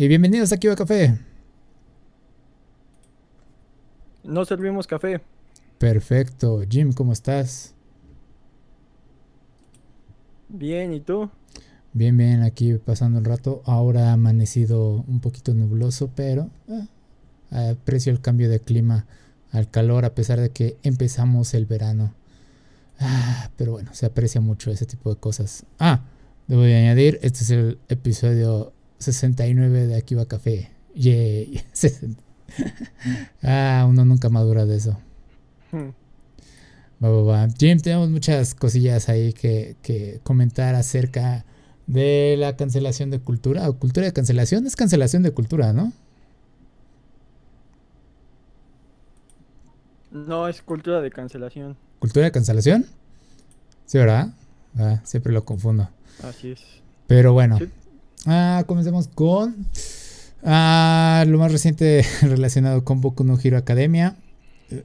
Y bienvenidos aquí a Café. No servimos café. Perfecto. Jim, ¿cómo estás? Bien, ¿y tú? Bien, bien, aquí pasando el rato. Ahora ha amanecido un poquito nubloso, pero eh, aprecio el cambio de clima al calor a pesar de que empezamos el verano. Ah, pero bueno, se aprecia mucho ese tipo de cosas. Ah, debo de añadir, este es el episodio 69 de Aquí va Café. Yay. ah, uno nunca madura de eso. Hmm. Jim, tenemos muchas cosillas ahí que, que, comentar acerca de la cancelación de cultura. ¿O cultura de cancelación? Es cancelación de cultura, ¿no? No, es cultura de cancelación. ¿Cultura de cancelación? Sí, ¿verdad? Ah, siempre lo confundo. Así es. Pero bueno. Ah, comencemos con ah, lo más reciente relacionado con Boku no Hero Academia.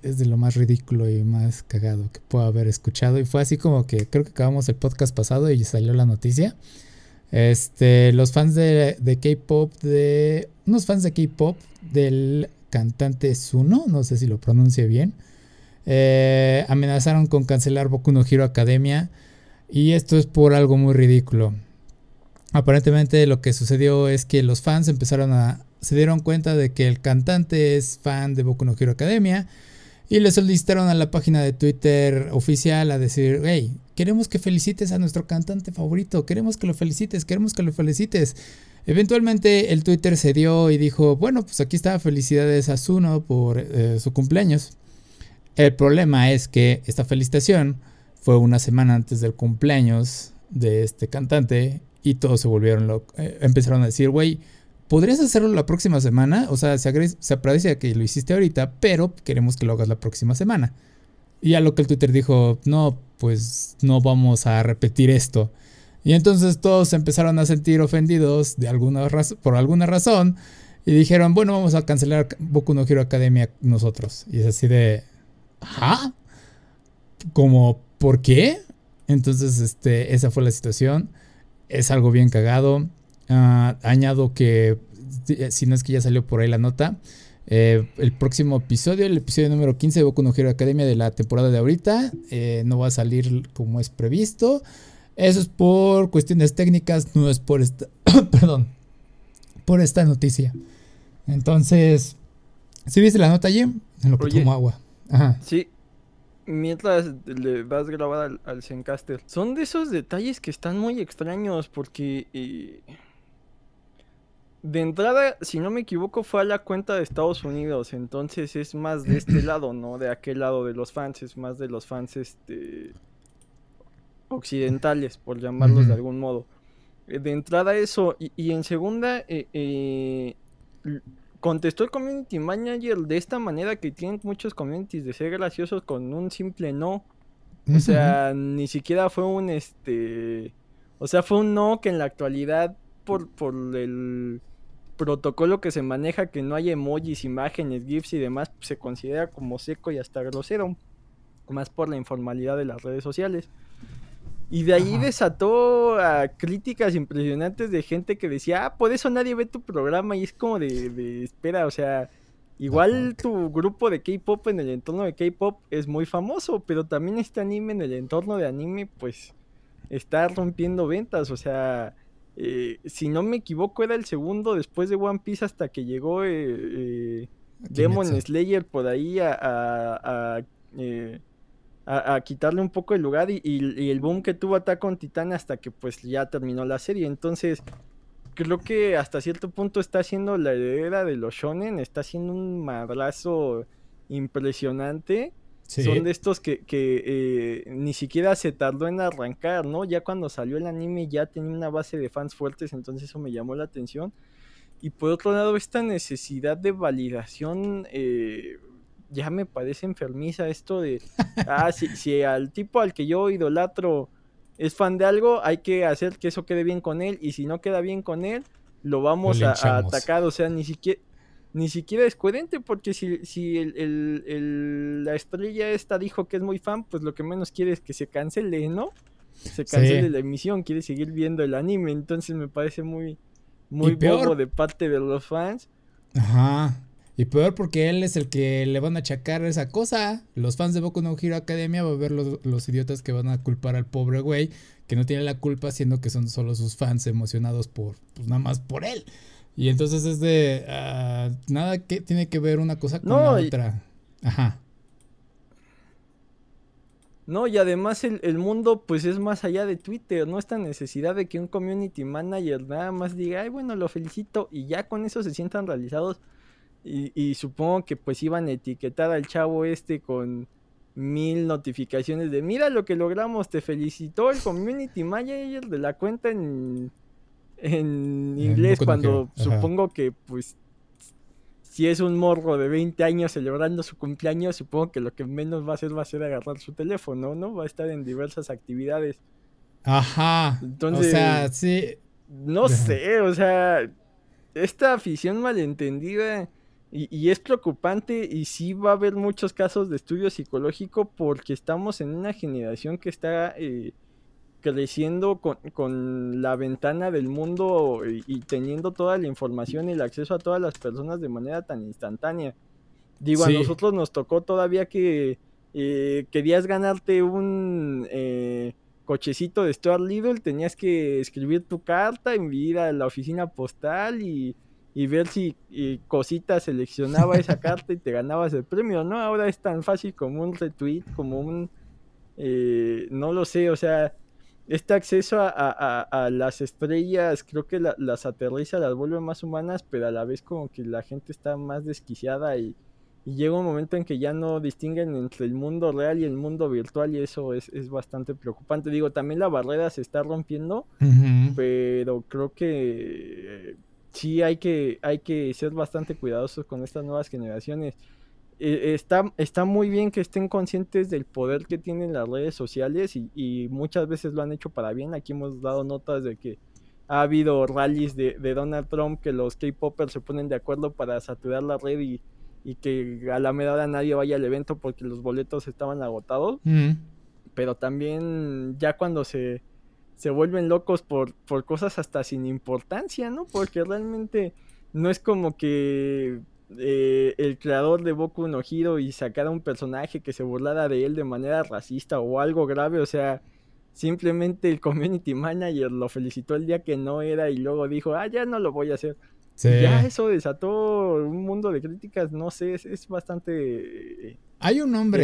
Es de lo más ridículo y más cagado que puedo haber escuchado. Y fue así como que creo que acabamos el podcast pasado y salió la noticia. Este, los fans de, K-pop, de. Unos fans de K-pop del cantante Suno, no sé si lo pronuncie bien, eh, amenazaron con cancelar Boku no Hero Academia y esto es por algo muy ridículo. Aparentemente lo que sucedió es que los fans empezaron a se dieron cuenta de que el cantante es fan de Boku no Hero Academia y le solicitaron a la página de Twitter oficial a decir, hey, queremos que felicites a nuestro cantante favorito, queremos que lo felicites, queremos que lo felicites. Eventualmente el Twitter se dio y dijo, bueno, pues aquí está, felicidades a Zuno por eh, su cumpleaños. El problema es que esta felicitación fue una semana antes del cumpleaños de este cantante y todos se volvieron locos. Eh, empezaron a decir, güey, ¿podrías hacerlo la próxima semana? O sea, se, se aprecia que lo hiciste ahorita, pero queremos que lo hagas la próxima semana. Y a lo que el Twitter dijo, no, pues no vamos a repetir esto. Y entonces todos se empezaron a sentir ofendidos de alguna por alguna razón y dijeron, bueno, vamos a cancelar Boku no Hero Academia nosotros. Y es así de, ¿ah? Como, ¿por qué? Entonces, este, esa fue la situación. Es algo bien cagado. Ah, añado que, si no es que ya salió por ahí la nota, eh, el próximo episodio, el episodio número 15 de Boku no Hero Academia de la temporada de ahorita, eh, no va a salir como es previsto. Eso es por cuestiones técnicas, no es por esta, perdón, por esta noticia. Entonces, ¿sí viste la nota, Jim? En lo que tomo agua. Ajá. Sí. Mientras le vas a grabar al, Zencaster. Son de esos detalles que están muy extraños porque... Eh, de entrada, si no me equivoco, fue a la cuenta de Estados Unidos. Entonces es más de este lado, ¿no? De aquel lado de los fans. Es más de los fans, este occidentales, por llamarlos de algún modo. Eh, de entrada eso, y, en segunda, eh, eh, contestó el community manager de esta manera que tienen muchos communities de ser graciosos con un simple no. O sea, ni siquiera fue un este. O sea, fue un no que en la actualidad, por, por el protocolo que se maneja, que no hay emojis, imágenes, GIFs y demás, se considera como seco y hasta grosero. Más por la informalidad de las redes sociales. Y de ahí desató a críticas impresionantes de gente que decía, ah, por eso nadie ve tu programa. Y es como de, espera, o sea, igual tu grupo de K-pop en el entorno de K-pop es muy famoso, pero también este anime en el entorno de anime, pues está rompiendo ventas. O sea, eh, si no me equivoco, era el segundo después de One Piece hasta que llegó eh, eh, Demon Slayer por ahí a. a, a, quitarle un poco el lugar y, el boom que tuvo Attack on Titan hasta que pues ya terminó la serie. Entonces, creo que hasta cierto punto está siendo la heredera de los shonen, está haciendo un madrazo impresionante. Son de estos que, que eh, ni siquiera se tardó en arrancar, ¿no? Ya cuando salió el anime ya tenía una base de fans fuertes, entonces eso me llamó la atención. Y por otro lado, esta necesidad de validación eh, ya me parece enfermiza esto de, ah, si, si al tipo al que yo idolatro es fan de algo, hay que hacer que eso quede bien con él y si no queda bien con él, lo vamos a, atacar, o sea, ni siquiera ni siquiera es coherente porque si, si el, la estrella esta dijo que es muy fan, pues lo que menos quiere es que se cancele, ¿no? Se cancele la emisión, quiere seguir viendo el anime, entonces me parece muy muy bobo de parte de los fans. Ajá. Y peor porque él es el que le van a achacar esa cosa. Los fans de Boku no Hero Academia van a ver los, idiotas que van a culpar al pobre güey, que no tiene la culpa, siendo que son solo sus fans emocionados por, pues nada más por él. Y entonces es de, ah, nada que tiene que ver una cosa con la otra. Ajá. No, y además el, el, mundo pues es más allá de Twitter, no esta necesidad de que un community manager nada más diga, ay bueno, lo felicito y ya con eso se sientan realizados. Y, y supongo que pues iban a etiquetar al chavo este con mil notificaciones de mira lo que logramos, te felicitó el community manager de la cuenta en, en inglés cuando supongo que pues si es un morro de 20 años celebrando su cumpleaños, supongo que lo que menos va a hacer va a ser agarrar su teléfono, ¿no? Va a estar en diversas actividades. Ajá. Entonces, o sea, sí. No sé, o sea, esta afición malentendida y, y, es preocupante y sí va a haber muchos casos de estudio psicológico porque estamos en una generación que está eh, creciendo con, la ventana del mundo y, teniendo toda la información y el acceso a todas las personas de manera tan instantánea. Digo, a nosotros nos tocó todavía que eh, querías ganarte un eh, cochecito de Stuart Little, tenías que escribir tu carta, enviar a la oficina postal y, ver si cosita seleccionaba esa carta y te ganabas el premio, ¿no? Ahora es tan fácil como un retweet, como un... Eh, no lo sé, o sea, este acceso a, las estrellas creo que las aterriza, las vuelve más humanas, pero a la vez como que la gente está más desquiciada y, llega un momento en que ya no distinguen entre el mundo real y el mundo virtual y eso es, bastante preocupante. Digo, también la barrera se está rompiendo, pero creo que eh, sí hay que, hay que ser bastante cuidadosos con estas nuevas generaciones. Eh, está, está muy bien que estén conscientes del poder que tienen las redes sociales y, muchas veces lo han hecho para bien. Aquí hemos dado notas de que ha habido rallies de, Donald Trump que los K-Poppers se ponen de acuerdo para saturar la red y, que a la medida nadie vaya al evento porque los boletos estaban agotados. Mm. Pero también ya cuando se, se vuelven locos por, por cosas hasta sin importancia, ¿no? Porque realmente no es como que eh, el creador de Boku no Hero y sacara un personaje que se burlara de él de manera racista o algo grave, o sea, simplemente el community manager lo felicitó el día que no era y luego dijo, ah, ya no lo voy a hacer. Ya eso desató un mundo de críticas, no sé, es, bastante... Eh, hay un nombre.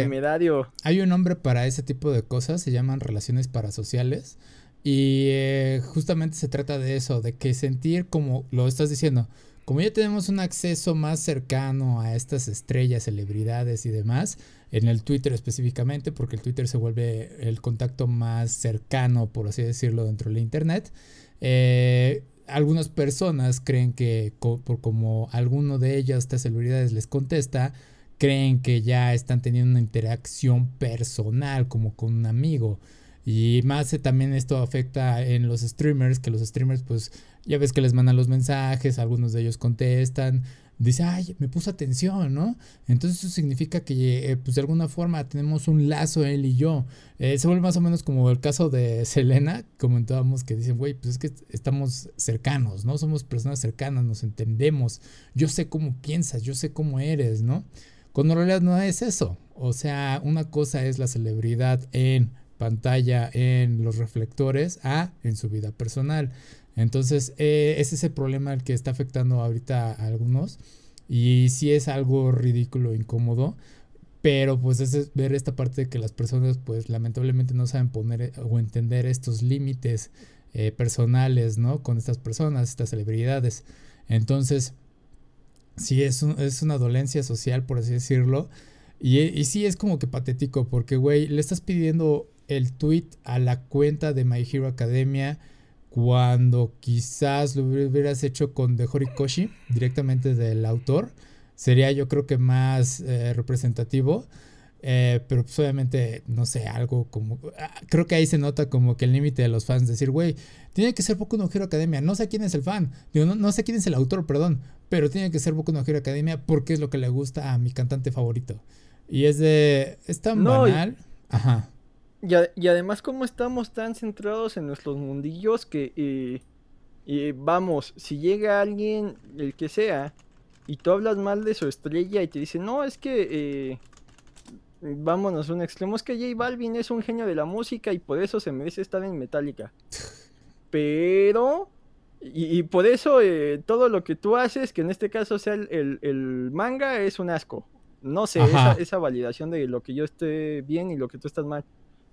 Hay un nombre para ese tipo de cosas, se llaman relaciones parasociales. Y eh, justamente se trata de eso, de que sentir como lo estás diciendo, como ya tenemos un acceso más cercano a estas estrellas, celebridades y demás, en el Twitter específicamente, porque el Twitter se vuelve el contacto más cercano, por así decirlo, dentro de la Internet, eh, algunas personas creen que por como alguno de ellas, estas celebridades, les contesta, creen que ya están teniendo una interacción personal como con un amigo. Y más también esto afecta en los streamers, que los streamers pues ya ves que les mandan los mensajes, algunos de ellos contestan, dice, ay, me puso atención, ¿no? Entonces eso significa que, eh, pues de alguna forma tenemos un lazo él y yo. Eh, se vuelve más o menos como el caso de Selena, comentábamos que dicen, güey, pues es que estamos cercanos, ¿no? Somos personas cercanas, nos entendemos, yo sé cómo piensas, yo sé cómo eres, ¿no? Cuando en realidad no es eso. O sea, una cosa es la celebridad en pantalla, en los reflectores, a en su vida personal. Entonces, eh, ese es el problema el que está afectando ahorita a algunos. Y sí es algo ridículo, incómodo. Pero pues es ver esta parte de que las personas pues lamentablemente no saben poner eh, o entender estos límites eh, personales, ¿no? Con estas personas, estas celebridades. Entonces, sí es, es una dolencia social, por así decirlo. Y, y sí es como que patético porque, güey, le estás pidiendo el tweet a la cuenta de My Hero Academia cuando quizás lo hubieras hecho con The Horikoshi, directamente del autor, sería yo creo que más eh, representativo. Eh, pero pues obviamente, no sé, algo como... Ah, creo que ahí se nota como que el límite de los fans, decir, güey, tiene que ser Boku no Hero Academia, no sé quién es el fan, Digo, no, sé quién es el autor, perdón, pero tiene que ser Boku no Hero Academia porque es lo que le gusta a mi cantante favorito. Y es de... es tan banal. Ajá. Y, además como estamos tan centrados en nuestros mundillos que eh, Y vamos, si llega alguien, el que sea, y tú hablas mal de su estrella y te dice, no, es que, eh, vámonos un extremo, es que J Balvin es un genio de la música y por eso se merece estar en Metallica. Pero, y, por eso eh, todo lo que tú haces, que en este caso sea el, manga, es un asco. No sé, esa, esa, validación de lo que yo esté bien y lo que tú estás mal.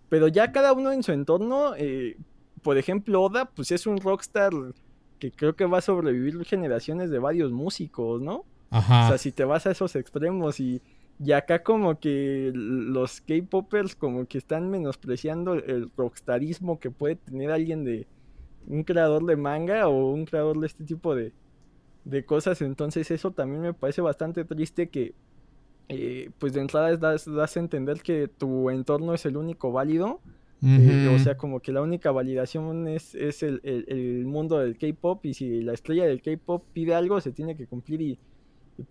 Pero ya cada uno en su entorno, eh, por ejemplo, Oda, pues es un rockstar que creo que va a sobrevivir generaciones de varios músicos, ¿no? Ajá. O sea, si te vas a esos extremos y, y acá como que los K-Poppers como que están menospreciando el rockstarismo que puede tener alguien de un creador de manga o un creador de este tipo de, de cosas. Entonces eso también me parece bastante triste que eh, pues de entrada das, das a entender que tu entorno es el único válido eh, o sea, como que la única validación es, es el, el, mundo del K-pop y si la estrella del K-pop pide algo, se tiene que cumplir y,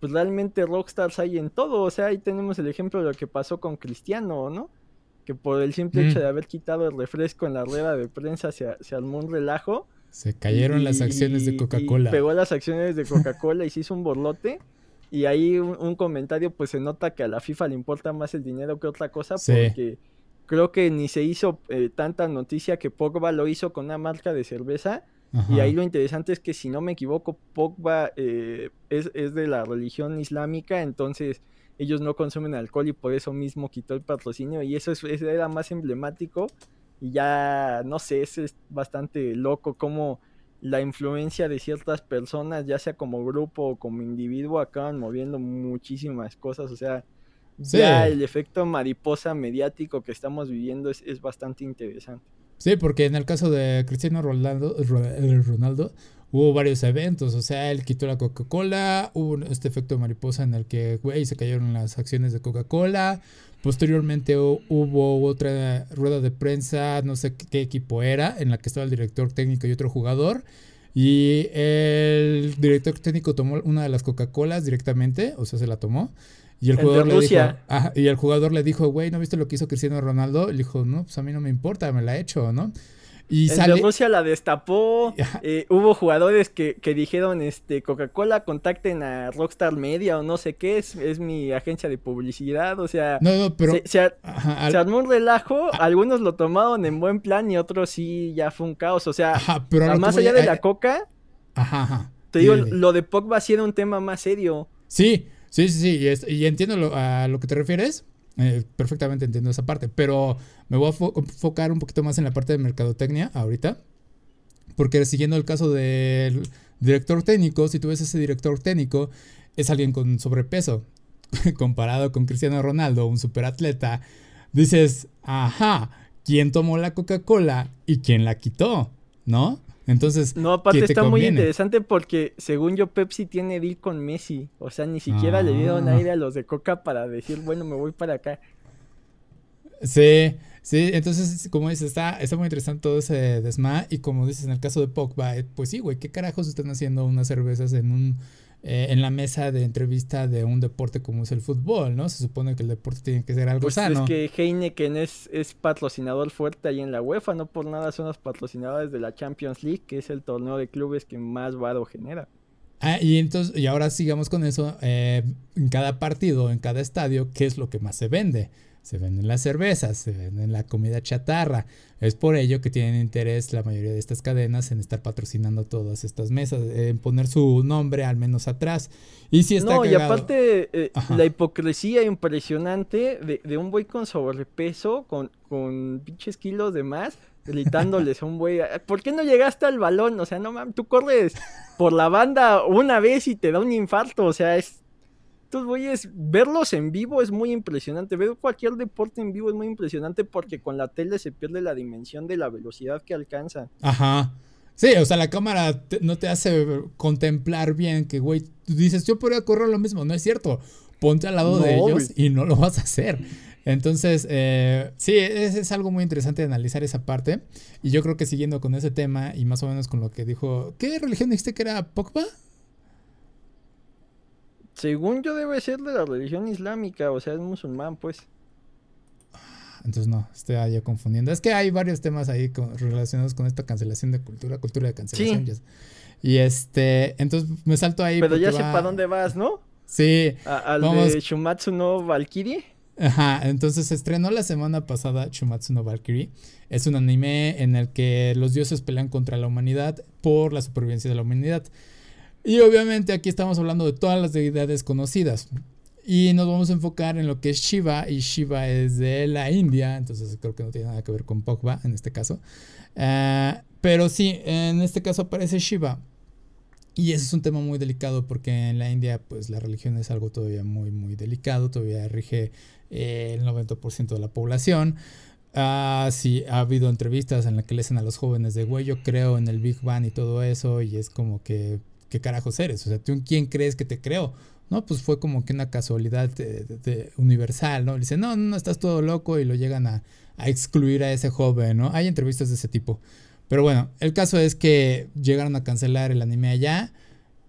pues realmente rockstars hay en todo. O sea, ahí tenemos el ejemplo de lo que pasó con Cristiano, ¿no? Que por el simple hecho de haber quitado el refresco en la rueda de prensa se, se armó un relajo. Se cayeron las acciones de Coca-Cola. Pegó las acciones de Coca-Cola y se hizo un borlote. Y ahí un, comentario, pues se nota que a la FIFA le importa más el dinero que otra cosa, porque creo que ni se hizo eh, tanta noticia que Pogba lo hizo con una marca de cerveza. Y ahí lo interesante es que si no me equivoco, Pogba eh, es, de la religión islámica, entonces ellos no consumen alcohol y por eso mismo quitó el patrocinio y eso, es, era más emblemático. Y ya no sé, es, es bastante loco como la influencia de ciertas personas, ya sea como grupo o como individuo, acaban moviendo muchísimas cosas, o sea, ya el efecto mariposa mediático que estamos viviendo es, bastante interesante. Sí, porque en el caso de Cristiano Ronaldo, eh, Ronaldo hubo varios eventos, o sea, él quitó la Coca-Cola, hubo este efecto mariposa en el que, güey, se cayeron las acciones de Coca-Cola, posteriormente hubo otra rueda de prensa, no sé qué equipo era, en la que estaba el director técnico y otro jugador, y el director técnico tomó una de las Coca-Colas directamente, o sea, se la tomó, y el, jugador le dijo, y el jugador le dijo, güey, ¿no viste lo que hizo Cristiano Ronaldo? Le dijo, no, pues a mí no me importa, me la he hecho, ¿no? Y de Rusia la destapó. Eh, hubo jugadores que, que, dijeron, este, Coca-Cola, contacten a Rockstar Media o no sé qué, es, es mi agencia de publicidad. O sea, no, no, pero, se, armó un relajo. Algunos lo tomaron en buen plan y otros sí ya fue un caos. O sea, más allá de la Coca, te digo, lo de Pogba sí era un tema más serio. Sí, Sí, sí, sí, y, entiendo a lo que te refieres. Eh, perfectamente entiendo esa parte, pero me voy a enfocar un poquito más en la parte de mercadotecnia ahorita. Porque siguiendo el caso del director técnico, si tú ves ese director técnico, es alguien con sobrepeso. Comparado con Cristiano Ronaldo, un superatleta, dices, ajá, ¿quién tomó la Coca-Cola y quién la quitó? ¿No? Entonces, no, aparte está muy interesante porque según yo Pepsi tiene deal con Messi, o sea, ni siquiera le dieron ah. aire a los de Coca para decir, bueno, me voy para acá. Sí, sí, entonces, como dices, está, está muy interesante todo ese desma y como dices en el caso de Pogba, eh, pues sí, güey, ¿qué carajos están haciendo unas cervezas en un eh, en la mesa de entrevista de un deporte como es el fútbol, ¿no? Se supone que el deporte tiene que ser algo pues sano. Es que Heineken es, es patrocinador fuerte ahí en la UEFA, no por nada son los patrocinadores de la Champions League, que es el torneo de clubes que más varo genera. Ah, y entonces, y ahora sigamos con eso, eh, en cada partido, en cada estadio, ¿qué es lo que más se vende? Se venden las cervezas, se venden la comida chatarra. Es por ello que tienen interés la mayoría de estas cadenas en estar patrocinando todas estas mesas, en poner su nombre al menos atrás. Y si está No, y aparte eh, la hipocresía impresionante de, de un güey con sobrepeso, con, con pinches kilos de más, gritándoles a un güey, ¿por qué no llegaste al balón? O sea, no mames, tú corres por la banda una vez y te da un infarto, o sea, es estos güeyes, verlos en vivo es muy impresionante. Ver cualquier deporte en vivo es muy impresionante porque con la tele se pierde la dimensión de la velocidad que alcanza. Ajá. Sí, o sea, la cámara no te hace contemplar bien que, güey, tú dices, yo podría correr lo mismo. No es cierto. Ponte al lado de ellos y no lo vas a hacer. Entonces, eh, sí, es, es, algo muy interesante analizar esa parte. Y yo creo que siguiendo con ese tema y más o menos con lo que dijo, ¿qué religión dijiste que era Pogba? Según yo debe ser de la religión islámica, o sea, es musulmán, pues. entonces no, estoy ya confundiendo. Es que hay varios temas ahí relacionados con esta cancelación de cultura, cultura de cancelación. Y este, entonces me salto ahí. Pero ya sé para dónde vas, ¿no? Sí. al de Shumatsu no Valkyrie. Ajá, entonces se estrenó la semana pasada Shumatsu no Valkyrie. Es un anime en el que los dioses pelean contra la humanidad por la supervivencia de la humanidad. Y obviamente aquí estamos hablando de todas las deidades conocidas. Y nos vamos a enfocar en lo que es Shiva. Y Shiva es de la India. Entonces creo que no tiene nada que ver con Pogba en este caso. Ah, pero sí, en este caso aparece Shiva. Y ese es un tema muy delicado porque en la India pues la religión es algo todavía muy muy delicado. Todavía rige eh, el 90% de la población. Ah, sí, ha habido entrevistas en las que le dicen a los jóvenes de, güey, yo creo en el Big Bang y todo eso, y es como que, ¿qué carajos eres? O sea, ¿tú quién crees que te creo? No, pues fue como que una casualidad de, universal, ¿no? Le dicen, no, no, estás todo loco y lo llegan a, excluir a ese joven, ¿no? Hay entrevistas de ese tipo. Pero bueno, el caso es que llegaron a cancelar el anime allá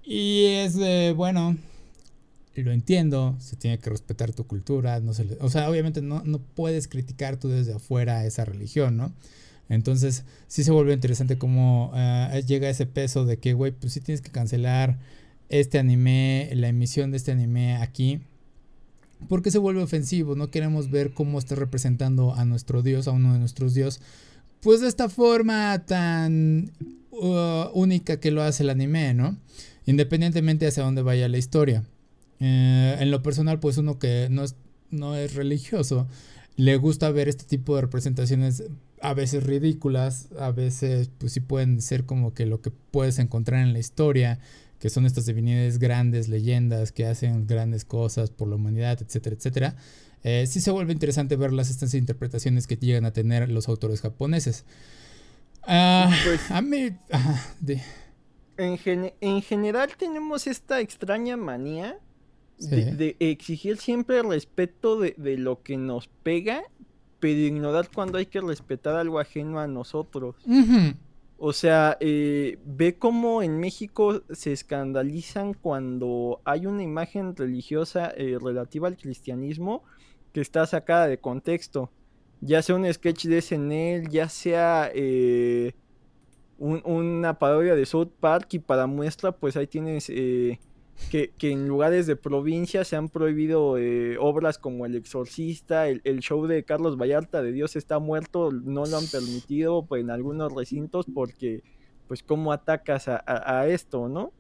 y es de, bueno, lo entiendo, se tiene que respetar tu cultura, no se o sea, obviamente no, no puedes criticar tú desde afuera esa religión, ¿no? Entonces, sí se vuelve interesante cómo uh, llega ese peso de que, güey, pues sí tienes que cancelar este anime, la emisión de este anime aquí, porque se vuelve ofensivo, no queremos ver cómo está representando a nuestro Dios, a uno de nuestros dios, pues de esta forma tan uh, única que lo hace el anime, ¿no? Independientemente hacia dónde vaya la historia. Eh, en lo personal, pues uno que no es, no es religioso, le gusta ver este tipo de representaciones a veces ridículas, a veces pues sí pueden ser como que lo que puedes encontrar en la historia, que son estas divinidades grandes, leyendas que hacen grandes cosas por la humanidad, etcétera, etcétera. Eh, sí se vuelve interesante ver las estas interpretaciones que llegan a tener los autores japoneses. Ah, pues, a mí... en, en general tenemos esta extraña manía de, exigir siempre el respeto de, lo que nos pega, pero ignorar cuando hay que respetar algo ajeno a nosotros. O sea, eh, ve cómo en México se escandalizan cuando hay una imagen religiosa eh, relativa al cristianismo que está sacada de contexto. Ya sea un sketch de SNL, ya sea eh, una parodia de South Park y para muestra pues ahí tienes que, en lugares de provincia se han prohibido eh, obras como El Exorcista, el, show de Carlos Vallarta de Dios está muerto, no lo han permitido pues, en algunos recintos porque, pues, ¿cómo atacas a, esto, no?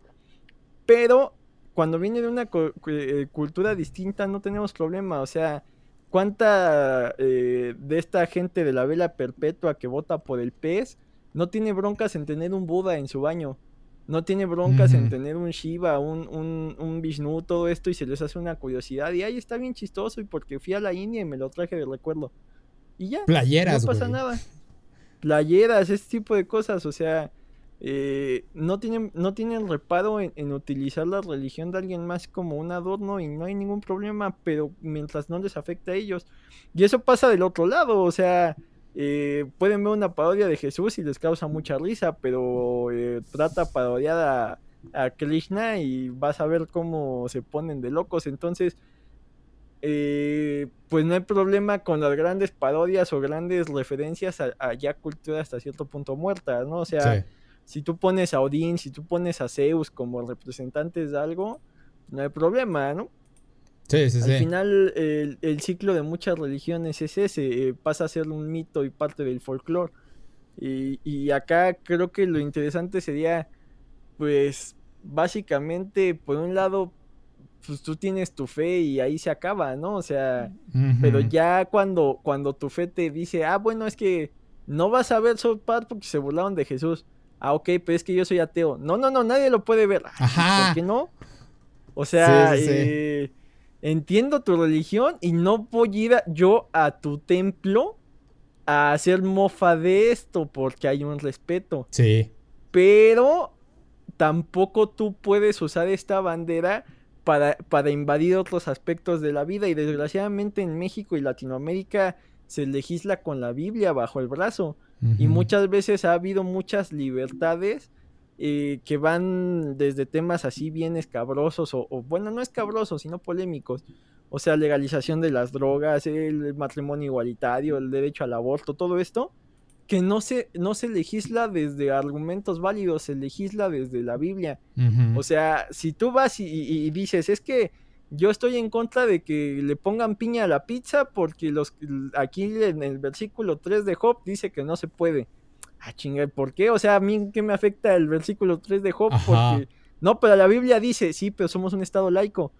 Pero cuando viene de una eh, cultura distinta no tenemos problema, o sea, ¿cuánta eh, de esta gente de la vela perpetua que vota por el pez no tiene broncas en tener un Buda en su baño? No tiene broncas en tener un Shiva, un, un, un, Vishnu, todo esto y se les hace una curiosidad y ahí está bien chistoso y porque fui a la India y me lo traje de recuerdo. Y ya. Playeras. No pasa nada. Playeras, ese tipo de cosas, o sea, eh, no, tienen, no tienen reparo en, en, utilizar la religión de alguien más como un adorno y no hay ningún problema, pero mientras no les afecta a ellos. Y eso pasa del otro lado, o sea, eh, pueden ver una parodia de Jesús y les causa mucha risa, pero eh, trata parodiar a, a, Krishna y vas a ver cómo se ponen de locos. Entonces, eh, pues no hay problema con las grandes parodias o grandes referencias a, ya cultura hasta cierto punto muerta, ¿no? O sea, si tú pones a Odín, si tú pones a Zeus como representantes de algo, no hay problema, ¿no? Sí, sí, Al final, el, ciclo de muchas religiones es ese, eh, pasa a ser un mito y parte del folclore. Y, acá creo que lo interesante sería, pues, básicamente, por un lado, pues tú tienes tu fe y ahí se acaba, ¿no? O sea, pero ya cuando, cuando tu fe te dice, ah, bueno, es que no vas a ver South Park porque se burlaron de Jesús. Ah, ok, pero es que yo soy ateo. No, no, no, nadie lo puede ver. Ajá. ¿Por qué no? O sea, eh, entiendo tu religión y no voy a ir yo a tu templo a hacer mofa de esto porque hay un respeto. Sí. Pero tampoco tú puedes usar esta bandera para, para invadir otros aspectos de la vida y desgraciadamente en México y Latinoamérica se legisla con la Biblia bajo el brazo y muchas veces ha habido muchas libertades eh, que van desde temas así bien escabrosos o, bueno, no escabrosos, sino polémicos, o sea, legalización de las drogas, el matrimonio igualitario, el derecho al aborto, todo esto, que no se, no se legisla desde argumentos válidos, se legisla desde la Biblia. O sea, si tú vas y, dices, es que yo estoy en contra de que le pongan piña a la pizza porque los aquí en el versículo 3 de Job dice que no se puede. Ah, chinga, ¿por qué? O sea, a mí qué me afecta el versículo 3 de Job porque no, pero la Biblia dice, sí, pero somos un estado laico.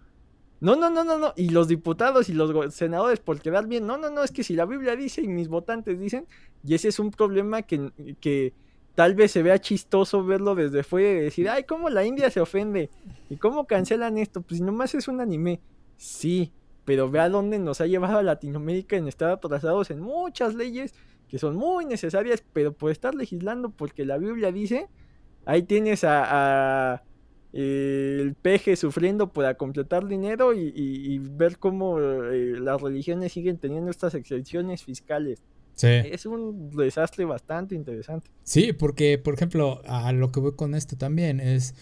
No, no, no, no, no. Y los diputados y los senadores por quedar bien. No, no, no, es que si la Biblia dice y mis votantes dicen, y ese es un problema que, que tal vez se vea chistoso verlo desde fuera y decir, ay, cómo la India se ofende y cómo cancelan esto. Pues nomás es un anime. Sí, pero ve a dónde nos ha llevado a Latinoamérica en estar atrasados en muchas leyes que son muy necesarias, pero por estar legislando porque la Biblia dice, ahí tienes a el peje sufriendo para completar dinero y, ver cómo eh, las religiones siguen teniendo estas excepciones fiscales. Es un desastre bastante interesante. Sí, porque, por ejemplo, a lo que voy con esto también es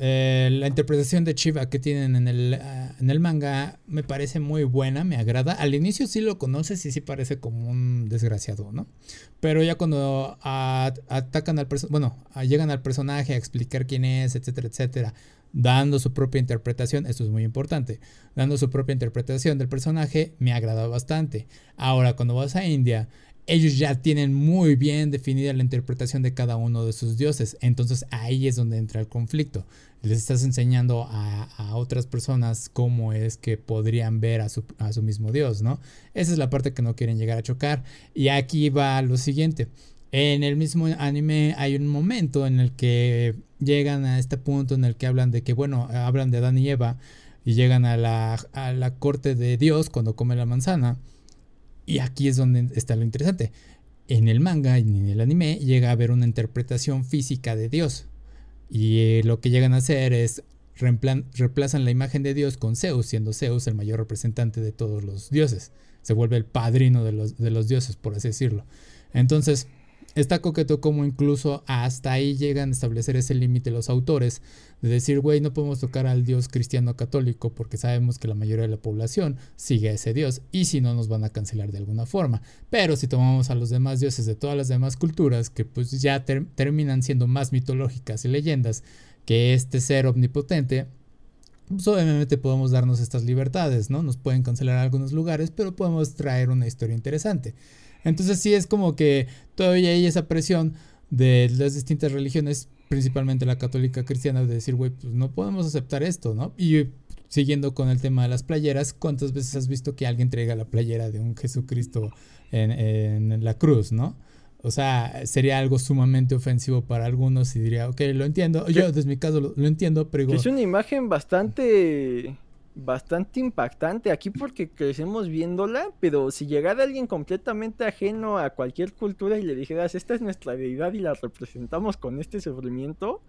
eh, la interpretación de Chiva que tienen en el, ah, en el manga me parece muy buena, me agrada. Al inicio sí lo conoces y sí parece como un desgraciado, ¿no? Pero ya cuando atacan al bueno, llegan al personaje a explicar quién es, etcétera, etcétera, dando su propia interpretación, esto es muy importante, dando su propia interpretación del personaje, me agrada bastante. Ahora, cuando vas a India ellos ya tienen muy bien definida la interpretación de cada uno de sus dioses. Entonces ahí es donde entra el conflicto. Les estás enseñando a, otras personas cómo es que podrían ver a su, mismo dios, ¿no? Esa es la parte que no quieren llegar a chocar. Y aquí va lo siguiente. En el mismo anime hay un momento en el que llegan a este punto en el que hablan de que, bueno, hablan de Adán y Eva y llegan a la, a la corte de Dios cuando come la manzana y aquí es donde está lo interesante. En el manga y en el anime llega a haber una interpretación física de Dios. Y eh, lo que llegan a hacer es reemplazan la imagen de Dios con Zeus, siendo Zeus el mayor representante de todos los dioses. Se vuelve el padrino de los, de los dioses, por así decirlo. Entonces, Está coqueto como incluso hasta ahí llegan a establecer ese límite los autores de decir, güey, no podemos tocar al Dios cristiano católico porque sabemos que la mayoría de la población sigue a ese Dios y si no nos van a cancelar de alguna forma. Pero si tomamos a los demás dioses de todas las demás culturas que pues ya terminan siendo más mitológicas y leyendas que este ser omnipotente, pues obviamente podemos darnos estas libertades, ¿no? Nos pueden cancelar algunos lugares, pero podemos traer una historia interesante. Entonces sí es como que todavía hay esa presión de las distintas religiones, principalmente la católica cristiana, de decir, güey, pues no podemos aceptar esto, ¿no? Y siguiendo con el tema de las playeras, ¿cuántas veces has visto que alguien traiga la playera de un Jesucristo en, la cruz, ¿no? O sea, sería algo sumamente ofensivo para algunos y diría, ok, lo entiendo. Yo, desde mi caso, lo, entiendo, pero Es una imagen bastante bastante impactante aquí porque crecemos viéndola, pero si llegara alguien completamente ajeno a cualquier cultura y le dijeras, esta es nuestra deidad y la representamos con este sufrimiento,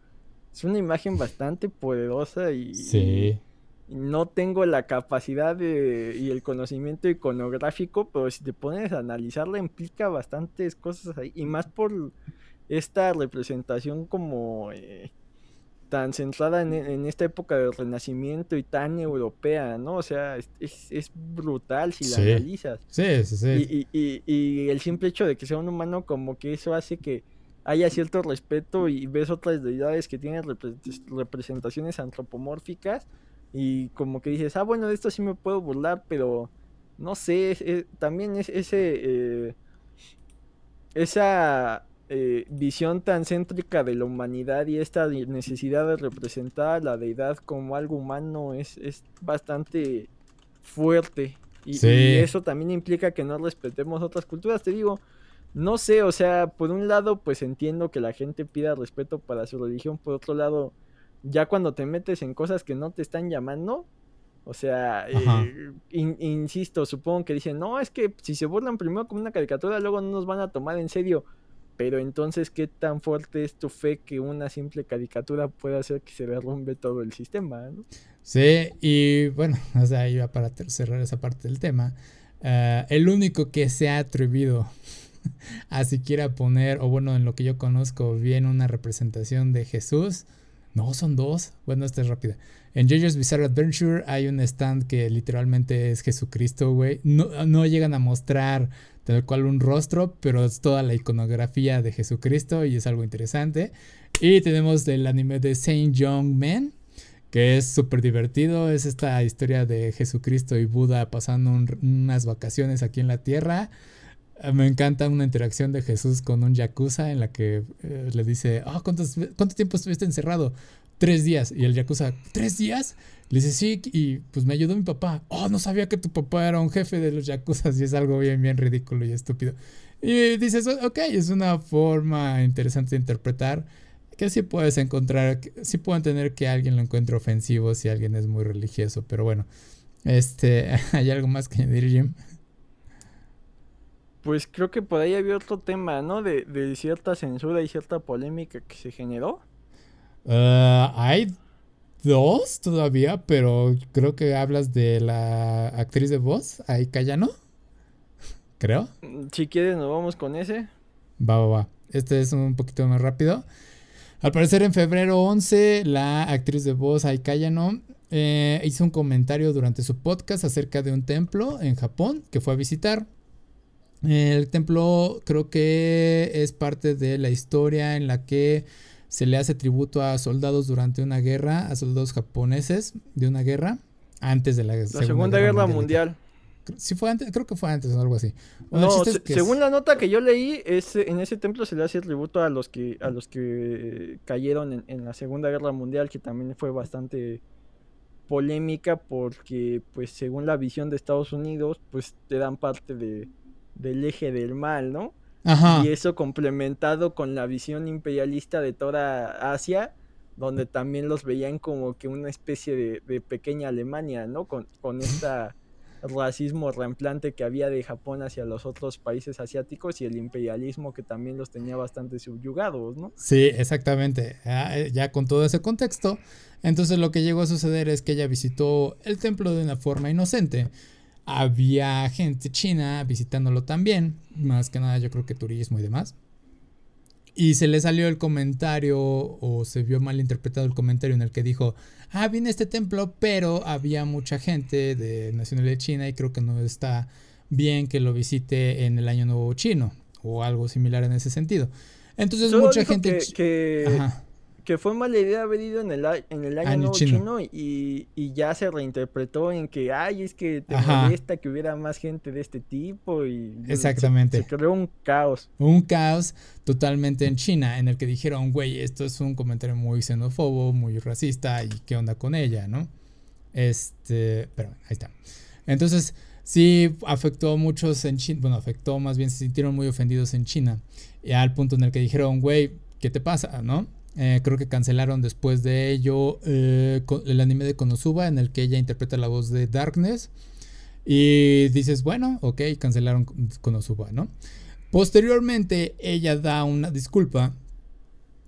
es una imagen bastante poderosa y, sí. no tengo la capacidad de, y el conocimiento iconográfico, pero si te pones a analizarla implica bastantes cosas ahí, y más por esta representación como... Eh, tan centrada en, esta época del renacimiento y tan europea, ¿no? O sea, es, brutal si la analizas. Sí, sí, sí. Y, el simple hecho de que sea un humano, como que eso hace que haya cierto respeto y ves otras deidades que tienen representaciones antropomórficas y como que dices, ah, bueno, de esto sí me puedo burlar, pero no sé, también es ese... Eh, esa eh, visión tan céntrica de la humanidad y esta necesidad de representar a la deidad como algo humano es, bastante fuerte. Y, eso también implica que no respetemos otras culturas. Te digo, no sé, o sea, por un lado, pues entiendo que la gente pida respeto para su religión. Por otro lado, ya cuando te metes en cosas que no te están llamando, o sea, eh, insisto, supongo que dicen, no, es que si se burlan primero con una caricatura, luego no nos van a tomar en serio. Pero entonces, ¿qué tan fuerte es tu fe que una simple caricatura puede hacer que se derrumbe todo el sistema? Sí, y bueno, o sea, iba para cerrar esa parte del tema. Eh, el único que se ha atrevido a siquiera poner, o bueno, en lo que yo conozco, bien una representación de Jesús, No, son dos. Bueno, esta es rápida. En JoJo's Bizarre Adventure hay un stand que literalmente es Jesucristo, güey. No, no llegan a mostrar tal cual un rostro, pero es toda la iconografía de Jesucristo y es algo interesante. Y tenemos el anime de Saint Young Man, que es súper divertido. Es esta historia de Jesucristo y Buda pasando unas vacaciones aquí en la tierra. Eh, me encanta una interacción de Jesús con un yakuza en la que eh, le dice, oh, ¿cuánto tiempo estuviste encerrado? Tres días. Y el yakuza, ¿tres días? Le dice, sí, y pues me ayudó mi papá. Oh, no sabía que tu papá era un jefe de los yakuzas y es algo bien, bien ridículo y estúpido. Y dices, ok, es una forma interesante de interpretar que sí puedes encontrar, sí puedo entender que alguien lo encuentre ofensivo si alguien es muy religioso, pero bueno, este, ¿hay algo más que añadir, Jim? Pues creo que por ahí había otro tema, ¿no? De, de cierta censura y cierta polémica que se generó. Uh, hay dos todavía, pero creo que hablas de la actriz de voz, ahí Cayano. Creo. Si quieres, nos vamos con ese. Va, va, va. Este es un poquito más rápido. Al parecer en febrero 11, la actriz de voz Aikayano eh, hizo un comentario durante su podcast acerca de un templo en Japón que fue a visitar. El templo creo que es parte de la historia en la que se le hace tributo a soldados durante una guerra, a soldados japoneses de una guerra, antes de la, la Segunda, Guerra, Mundial fue antes, creo que fue antes o algo así. según la nota que yo leí, es, en ese templo se le hace tributo a los que, a los que cayeron en, la Segunda Guerra Mundial, que también fue bastante polémica porque, pues, según la visión de Estados Unidos, pues te dan parte de, del eje del mal, ¿no? Y eso complementado con la visión imperialista de toda Asia, donde también los veían como que una especie de, de pequeña Alemania, ¿no? Con, con esta racismo reemplante que había de Japón hacia los otros países asiáticos y el imperialismo que también los tenía bastante subyugados, ¿no? Sí, exactamente. Eh, ya, con todo ese contexto, entonces lo que llegó a suceder es que ella visitó el templo de una forma inocente. Había gente china visitándolo también, más que nada yo creo que turismo y demás. Y se le salió el comentario o se vio mal interpretado el comentario en el que dijo, ah, viene este templo, pero había mucha gente de nacionalidad china y creo que no está bien que lo visite en el año nuevo chino o algo similar en ese sentido. Entonces mucha gente... Que, que fue mala idea haber ido en el, en el año, nuevo chino, y, ya se reinterpretó en que, ay, es que te molesta que hubiera más gente de este tipo y Exactamente. Se, creó un caos. Un caos totalmente en China en el que dijeron, güey, esto es un comentario muy xenófobo, muy racista y qué onda con ella, ¿no? Este, pero ahí está. Entonces, sí afectó a muchos en China, bueno, afectó más bien, se sintieron muy ofendidos en China, y al punto en el que dijeron, güey, ¿qué te pasa, no? Eh, creo que cancelaron después de ello eh, el anime de Konosuba en el que ella interpreta la voz de Darkness. Y dices, bueno, ok, cancelaron Konosuba, ¿no? Posteriormente ella da una disculpa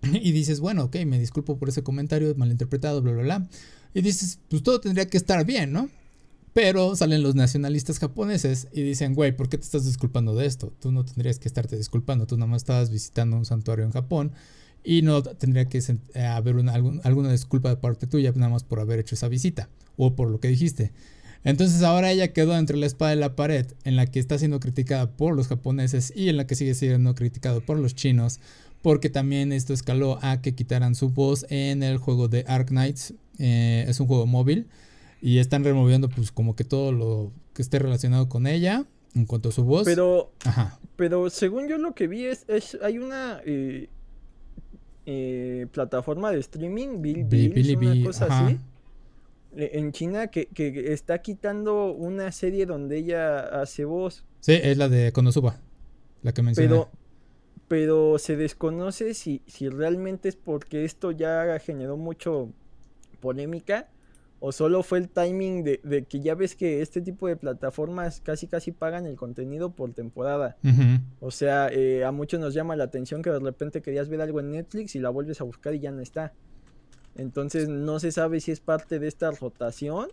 y dices, bueno, ok, me disculpo por ese comentario malinterpretado, bla, bla, bla. Y dices, pues todo tendría que estar bien, ¿no? Pero salen los nacionalistas japoneses y dicen, güey, ¿por qué te estás disculpando de esto? Tú no tendrías que estarte disculpando, tú nada más estabas visitando un santuario en Japón y no tendría que eh, haber una, alguna disculpa de parte tuya nada más por haber hecho esa visita o por lo que dijiste. Entonces ahora ella quedó entre la espada y la pared en la que está siendo criticada por los japoneses y en la que sigue siendo criticado por los chinos porque también esto escaló a que quitaran su voz en el juego de Ark Knights. Eh, es un juego móvil y están removiendo pues como que todo lo que esté relacionado con ella en cuanto a su voz. Pero, pero según yo lo que vi es, es hay una... Eh, eh, plataforma de streaming, Bill una cosa así, e, en China que, está quitando una serie donde ella hace voz. Sí, es la de Konosuba, la que mencioné. Pero, pero se desconoce si, si realmente es porque esto ya generó mucho polémica o solo fue el timing de, que ya ves que este tipo de plataformas casi casi pagan el contenido por temporada. O sea, eh, a muchos nos llama la atención que de repente querías ver algo en Netflix y la vuelves a buscar y ya no está. Entonces no se sabe si es parte de esta rotación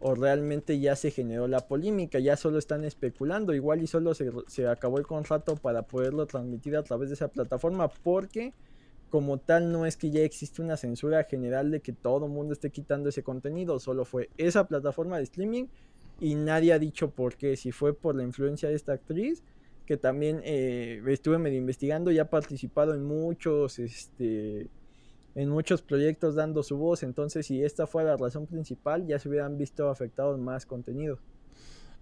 o realmente ya se generó la polémica, ya solo están especulando, igual y solo se, se acabó el contrato para poderlo transmitir a través de esa plataforma porque como tal no es que ya existe una censura general de que todo el mundo esté quitando ese contenido, solo fue esa plataforma de streaming y nadie ha dicho por qué, si fue por la influencia de esta actriz, que también eh, estuve medio investigando y ha participado en muchos, este, en muchos proyectos dando su voz, entonces si esta fue la razón principal, ya se hubieran visto afectados más contenido.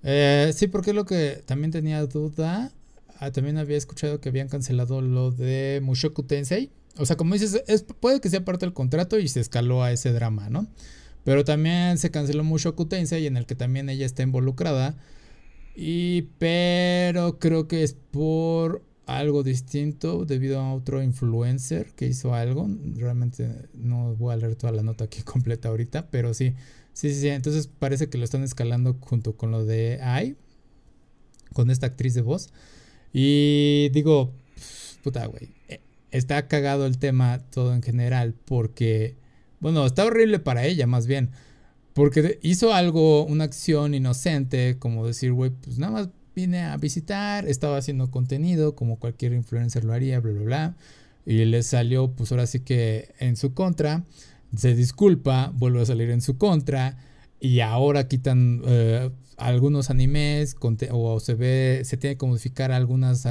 Eh, sí, porque lo que también tenía duda, ah, también había escuchado que habían cancelado lo de Mushoku Tensei, o sea, como dices, es, puede que sea parte del contrato y se escaló a ese drama, ¿no? Pero también se canceló mucho Tensei en el que también ella está involucrada. Y pero creo que es por algo distinto debido a otro influencer que hizo algo. Realmente no voy a leer toda la nota aquí completa ahorita, pero sí. Sí, sí, sí. Entonces parece que lo están escalando junto con lo de Ai. Con esta actriz de voz. Y digo, puta, güey. Eh, está cagado el tema todo en general porque, bueno, está horrible para ella más bien. Porque hizo algo, una acción inocente, como decir, güey, pues nada más vine a visitar, estaba haciendo contenido, como cualquier influencer lo haría, bla, bla, bla. Y le salió, pues ahora sí que en su contra. Se disculpa, vuelve a salir en su contra. Y ahora quitan eh, algunos animes o se ve, se tiene que modificar algunas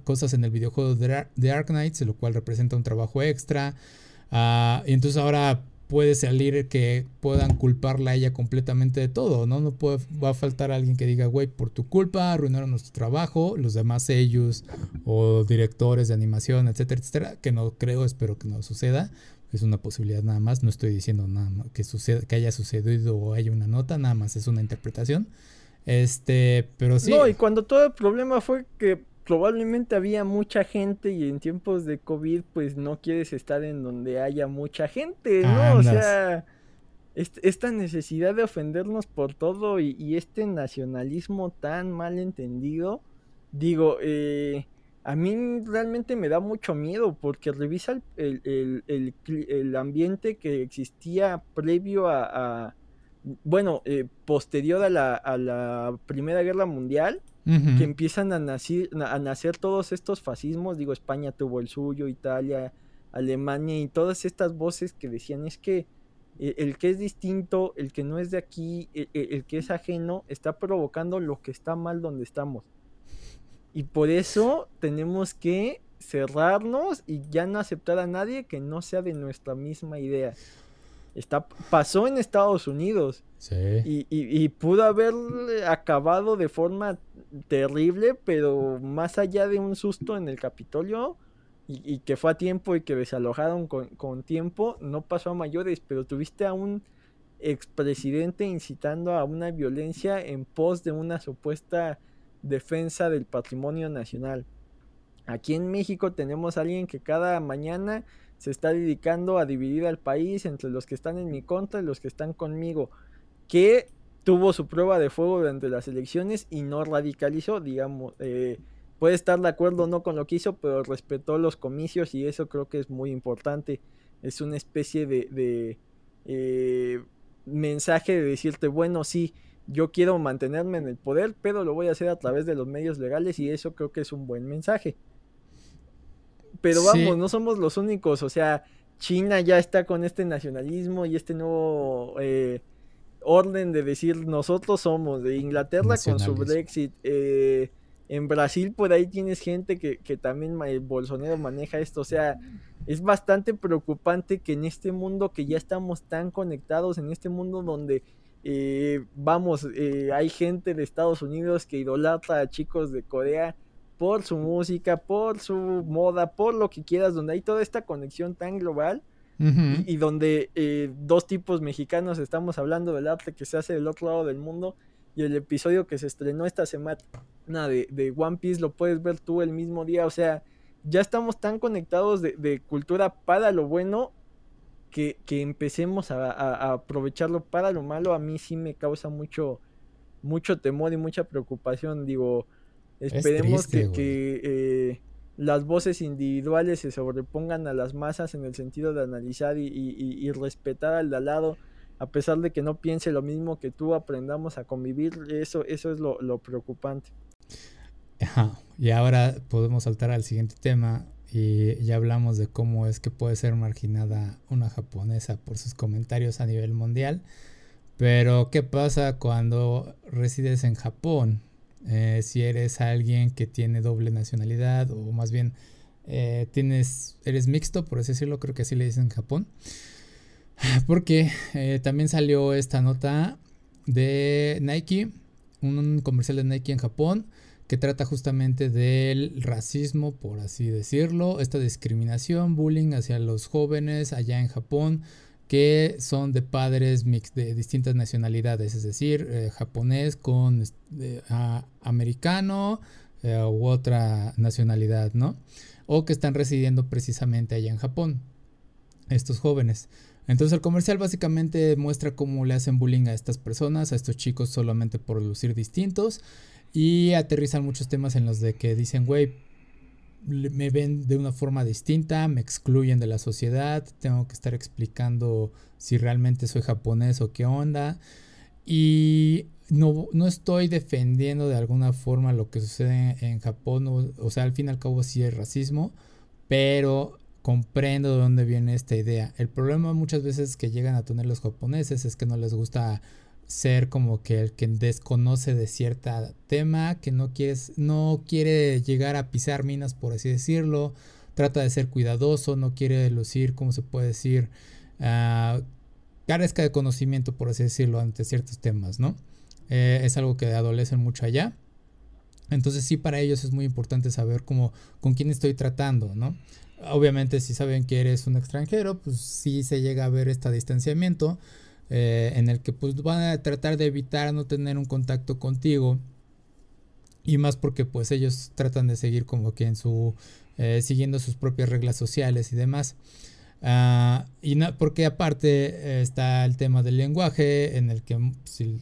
cosas en el videojuego de Dark Knight, lo cual representa un trabajo extra. Ah, y entonces ahora puede salir que puedan culparla a ella completamente de todo, ¿no? No va a faltar alguien que diga, güey, por tu culpa arruinaron nuestro trabajo, los demás ellos o directores de animación, etcétera, etcétera, que no creo, espero que no suceda. Es una posibilidad nada más, no estoy diciendo nada más que suceda, que haya sucedido o haya una nota, nada más es una interpretación. Este, pero sí. No, y cuando todo el problema fue que probablemente había mucha gente y en tiempos de COVID pues no quieres estar en donde haya mucha gente, ¿no? O sea, esta necesidad de ofendernos por todo y, este nacionalismo tan mal entendido, digo, eh, a mí realmente me da mucho miedo porque revisa el, el, ambiente que existía previo a, bueno, eh, posterior a la, a la Primera Guerra Mundial que empiezan a nacer, a nacer todos estos fascismos, digo, España tuvo el suyo, Italia, Alemania y todas estas voces que decían es que eh, el que es distinto, el que no es de aquí, el, e, el, que es ajeno, está provocando lo que está mal donde estamos. Y por eso tenemos que cerrarnos y ya no aceptar a nadie que no sea de nuestra misma idea. Está, pasó en Estados Unidos. Y, y, pudo haber acabado de forma terrible, pero más allá de un susto en el Capitolio y, que fue a tiempo y que desalojaron con, con, tiempo, no pasó a mayores, pero tuviste a un expresidente incitando a una violencia en pos de una supuesta defensa del patrimonio nacional. Aquí en México tenemos a alguien que cada mañana se está dedicando a dividir al país entre los que están en mi contra y los que están conmigo, que tuvo su prueba de fuego durante las elecciones y no radicalizó, digamos, eh, puede estar de acuerdo o no con lo que hizo, pero respetó los comicios y eso creo que es muy importante. Es una especie de, eh, mensaje de decirte, bueno, sí, yo quiero mantenerme en el poder, pero lo voy a hacer a través de los medios legales y eso creo que es un buen mensaje. Pero vamos, no somos los únicos. O sea, China ya está con este nacionalismo y este nuevo eh, orden de decir nosotros somos. De Inglaterra con su Brexit. Eh, en Brasil por ahí tienes gente que, que también el Bolsonaro maneja esto. O sea, es bastante preocupante que en este mundo que ya estamos tan conectados, en este mundo donde... Eh, vamos, hay gente de Estados Unidos que idolatra a chicos de Corea por su música, por su moda, por lo que quieras, donde hay toda esta conexión tan global y, donde eh, dos tipos mexicanos estamos hablando del arte que se hace del otro lado del mundo y el episodio que se estrenó esta semana de, de One Piece lo puedes ver tú el mismo día, o sea, ya estamos tan conectados de, cultura para lo bueno que, empecemos a, aprovecharlo para lo malo, a mí sí me causa mucho, mucho temor y mucha preocupación, digo, Esperemos que, las voces individuales se sobrepongan a las masas en el sentido de analizar y, respetar al de al lado, a pesar de que no piense lo mismo que tú, aprendamos a convivir. Eso, eso es lo, preocupante. Y ahora podemos saltar al siguiente tema y ya hablamos de cómo es que puede ser marginada una japonesa por sus comentarios a nivel mundial. Pero, ¿qué pasa cuando resides en Japón? Eh, si eres alguien que tiene doble nacionalidad o más bien eh, tienes, eres mixto, por así decirlo, creo que así le dicen en Japón. Porque eh, también salió esta nota de Nike, un comercial de Nike en Japón, que trata justamente del racismo, por así decirlo, esta discriminación, bullying hacia los jóvenes allá en Japón que son de padres mix de distintas nacionalidades, es decir, eh, japonés con americano eh, u otra nacionalidad, ¿no? O que están residiendo precisamente allá en Japón, estos jóvenes. Entonces el comercial básicamente muestra cómo le hacen bullying a estas personas, a estos chicos solamente por lucir distintos y aterrizan muchos temas en los de que dicen, güey, me ven de una forma distinta, me excluyen de la sociedad, tengo que estar explicando si realmente soy japonés o qué onda. Y no, no estoy defendiendo de alguna forma lo que sucede en Japón, o, sea, al fin y al cabo sí hay racismo, pero comprendo de dónde viene esta idea. El problema muchas veces que llegan a tener los japoneses es que no les gusta ser como que el que desconoce de cierta tema, que no, quieres, no quiere llegar a pisar minas, por así decirlo, trata de ser cuidadoso, no quiere lucir, como se puede decir, uh, carezca de conocimiento, por así decirlo, ante ciertos temas, ¿no? Eh, es algo que adolecen mucho allá. Entonces sí, para ellos es muy importante saber cómo, con quién estoy tratando, ¿no? Obviamente si saben que eres un extranjero, pues sí se llega a ver este distanciamiento eh, en el que pues van a tratar de evitar no tener un contacto contigo. Y más porque pues ellos tratan de seguir como que en su eh, siguiendo sus propias reglas sociales y demás. Ah, y no, porque aparte eh, está el tema del lenguaje en el que si,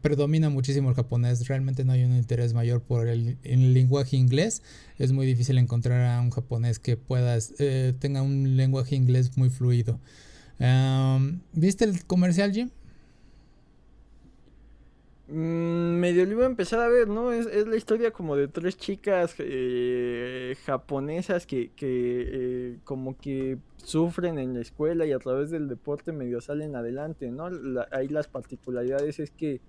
predomina muchísimo el japonés realmente no hay un interés mayor por el, el lenguaje inglés. Es muy difícil encontrar a un japonés que pueda tenga un lenguaje inglés muy fluido ¿Viste el comercial, Jim? Mm, medio lo iba a empezar a ver, ¿no? Es, la historia como de tres chicas eh, japonesas que, eh, como que sufren en la escuela y a través del deporte medio salen adelante, ¿no? ahí las particularidades es que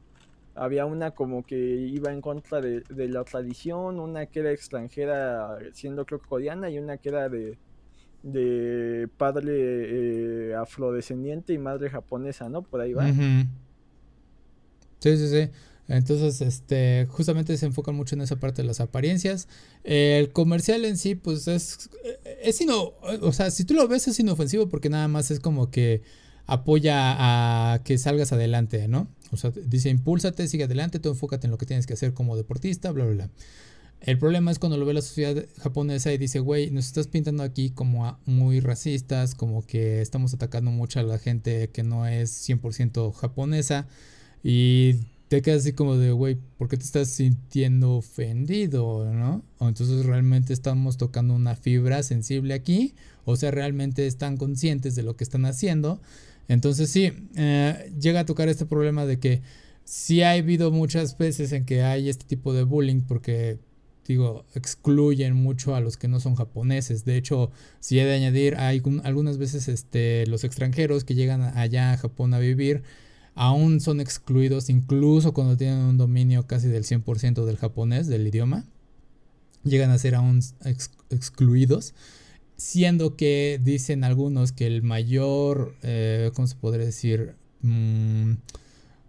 había una como que iba en contra de, de la tradición, una que era extranjera siendo creo coreana y una que era de, de padre eh, afrodescendiente y madre japonesa, ¿no? Por ahí va. Sí, sí, sí. Entonces, este, justamente se enfocan mucho en esa parte de las apariencias. El comercial en sí, pues es, es sino, o sea, si tú lo ves es inofensivo porque nada más es como que apoya a que salgas adelante, ¿no? O sea, dice, impúlsate, sigue adelante, tú enfócate en lo que tienes que hacer como deportista, bla, bla, bla. El problema es cuando lo ve la sociedad japonesa y dice, güey, nos estás pintando aquí como muy racistas, como que estamos atacando mucho a la gente que no es 100% japonesa. Y te quedas así como de, güey, ¿por qué te estás sintiendo ofendido, no? O entonces realmente estamos tocando una fibra sensible aquí, o sea, realmente están conscientes de lo que están haciendo. Entonces sí, eh, llega a tocar este problema de que sí ha habido muchas veces en que hay este tipo de bullying porque digo, excluyen mucho a los que no son japoneses. De hecho, si he de añadir, hay algunas veces este, los extranjeros que llegan allá a Japón a vivir, aún son excluidos, incluso cuando tienen un dominio casi del 100% del japonés, del idioma, llegan a ser aún excluidos. Siendo que dicen algunos que el mayor, eh, ¿cómo se podría decir? Mm,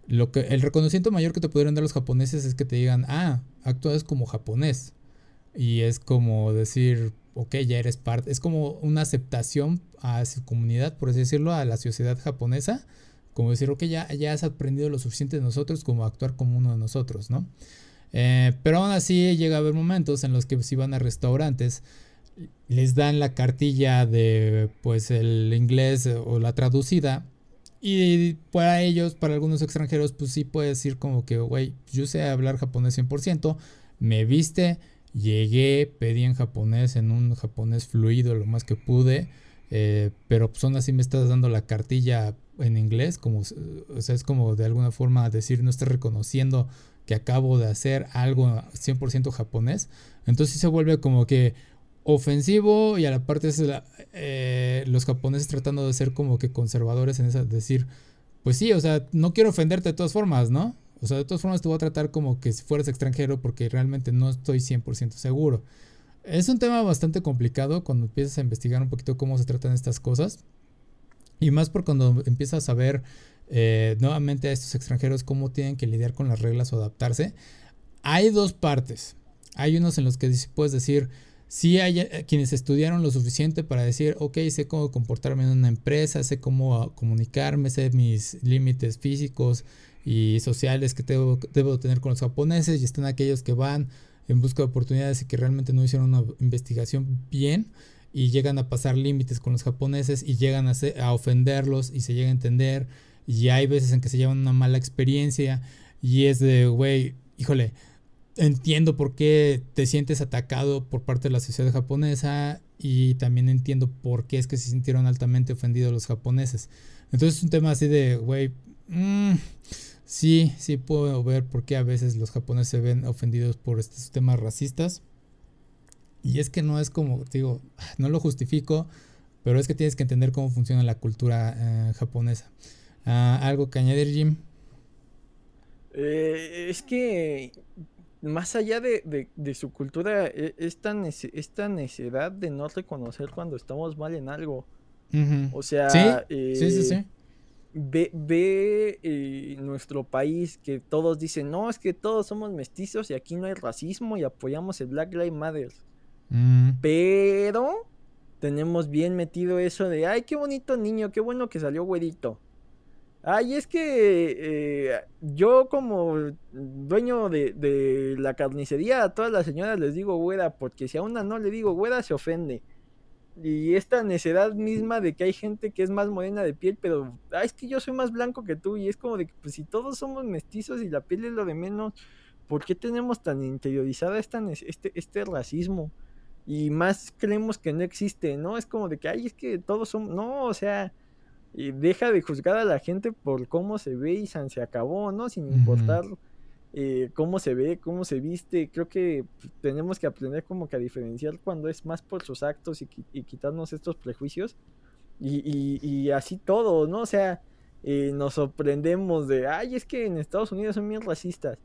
lo que, el reconocimiento mayor que te pudieron dar los japoneses es que te digan, ah, actúas como japonés. Y es como decir, ok, ya eres parte, es como una aceptación a su comunidad, por así decirlo, a la sociedad japonesa, como decir, ok, ya, ya has aprendido lo suficiente de nosotros como actuar como uno de nosotros, ¿no? Eh, pero aún así llega a haber momentos en los que si van a restaurantes, les dan la cartilla de pues el inglés o la traducida y para ellos, para algunos extranjeros, pues sí puede decir como que, güey, yo sé hablar japonés 100%, me viste, llegué, pedí en japonés, en un japonés fluido lo más que pude, eh, pero pues aún así me estás dando la cartilla en inglés, como, o sea, es como de alguna forma decir, no estás reconociendo que acabo de hacer algo 100% japonés, entonces sí se vuelve como que ofensivo y a la parte es eh, los japoneses tratando de ser como que conservadores en esa, decir, pues sí, o sea, no quiero ofenderte de todas formas, ¿no? O sea, de todas formas te voy a tratar como que si fueras extranjero porque realmente no estoy 100% seguro. Es un tema bastante complicado cuando empiezas a investigar un poquito cómo se tratan estas cosas. Y más por cuando empiezas a ver eh, nuevamente a estos extranjeros cómo tienen que lidiar con las reglas o adaptarse. Hay dos partes. Hay unos en los que puedes decir, sí hay eh, quienes estudiaron lo suficiente para decir, ok, sé cómo comportarme en una empresa, sé cómo ah, comunicarme, sé mis límites físicos y sociales que debo, debo tener con los japoneses y están aquellos que van en busca de oportunidades y que realmente no hicieron una investigación bien y llegan a pasar límites con los japoneses y llegan a, a ofenderlos y se llega a entender y hay veces en que se llevan una mala experiencia y es de, güey, híjole, entiendo por qué te sientes atacado por parte de la sociedad japonesa y también entiendo por qué es que se sintieron altamente ofendidos los japoneses. Entonces es un tema así de, güey, mmm, sí, sí puedo ver por qué a veces los japoneses se ven ofendidos por estos temas racistas. Y es que no es como, digo, no lo justifico, pero es que tienes que entender cómo funciona la cultura eh, japonesa. Ah, ¿Algo que añadir, Jim? Eh, es que más allá de, su cultura, esta, esta necesidad de no reconocer cuando estamos mal en algo. O sea, ¿Sí? sí, sí, eh, Ve, ve eh, nuestro país que todos dicen, no, es que todos somos mestizos y aquí no hay racismo y apoyamos el Black Lives Matter. Mm. Pero tenemos bien metido eso de, ay, qué bonito niño, qué bueno que salió güerito. Ay, es que eh, yo como dueño de, la carnicería a todas las señoras les digo güera, porque si a una no le digo güera se ofende. Y esta necedad misma de que hay gente que es más morena de piel, pero ay, es que yo soy más blanco que tú y es como de que pues si todos somos mestizos y la piel es lo de menos, ¿por qué tenemos tan interiorizada esta, este, este racismo? Y más creemos que no existe, ¿no? Es como de que, ay, es que todos somos, no, o sea y deja de juzgar a la gente por cómo se ve y se acabó, ¿no? Sin importar eh, cómo se ve, cómo se viste. Creo que tenemos que aprender como que a diferenciar cuando es más por sus actos y, quitarnos estos prejuicios. Y, así todo, ¿no? O sea, eh, nos sorprendemos de, ay, es que en Estados Unidos son bien racistas.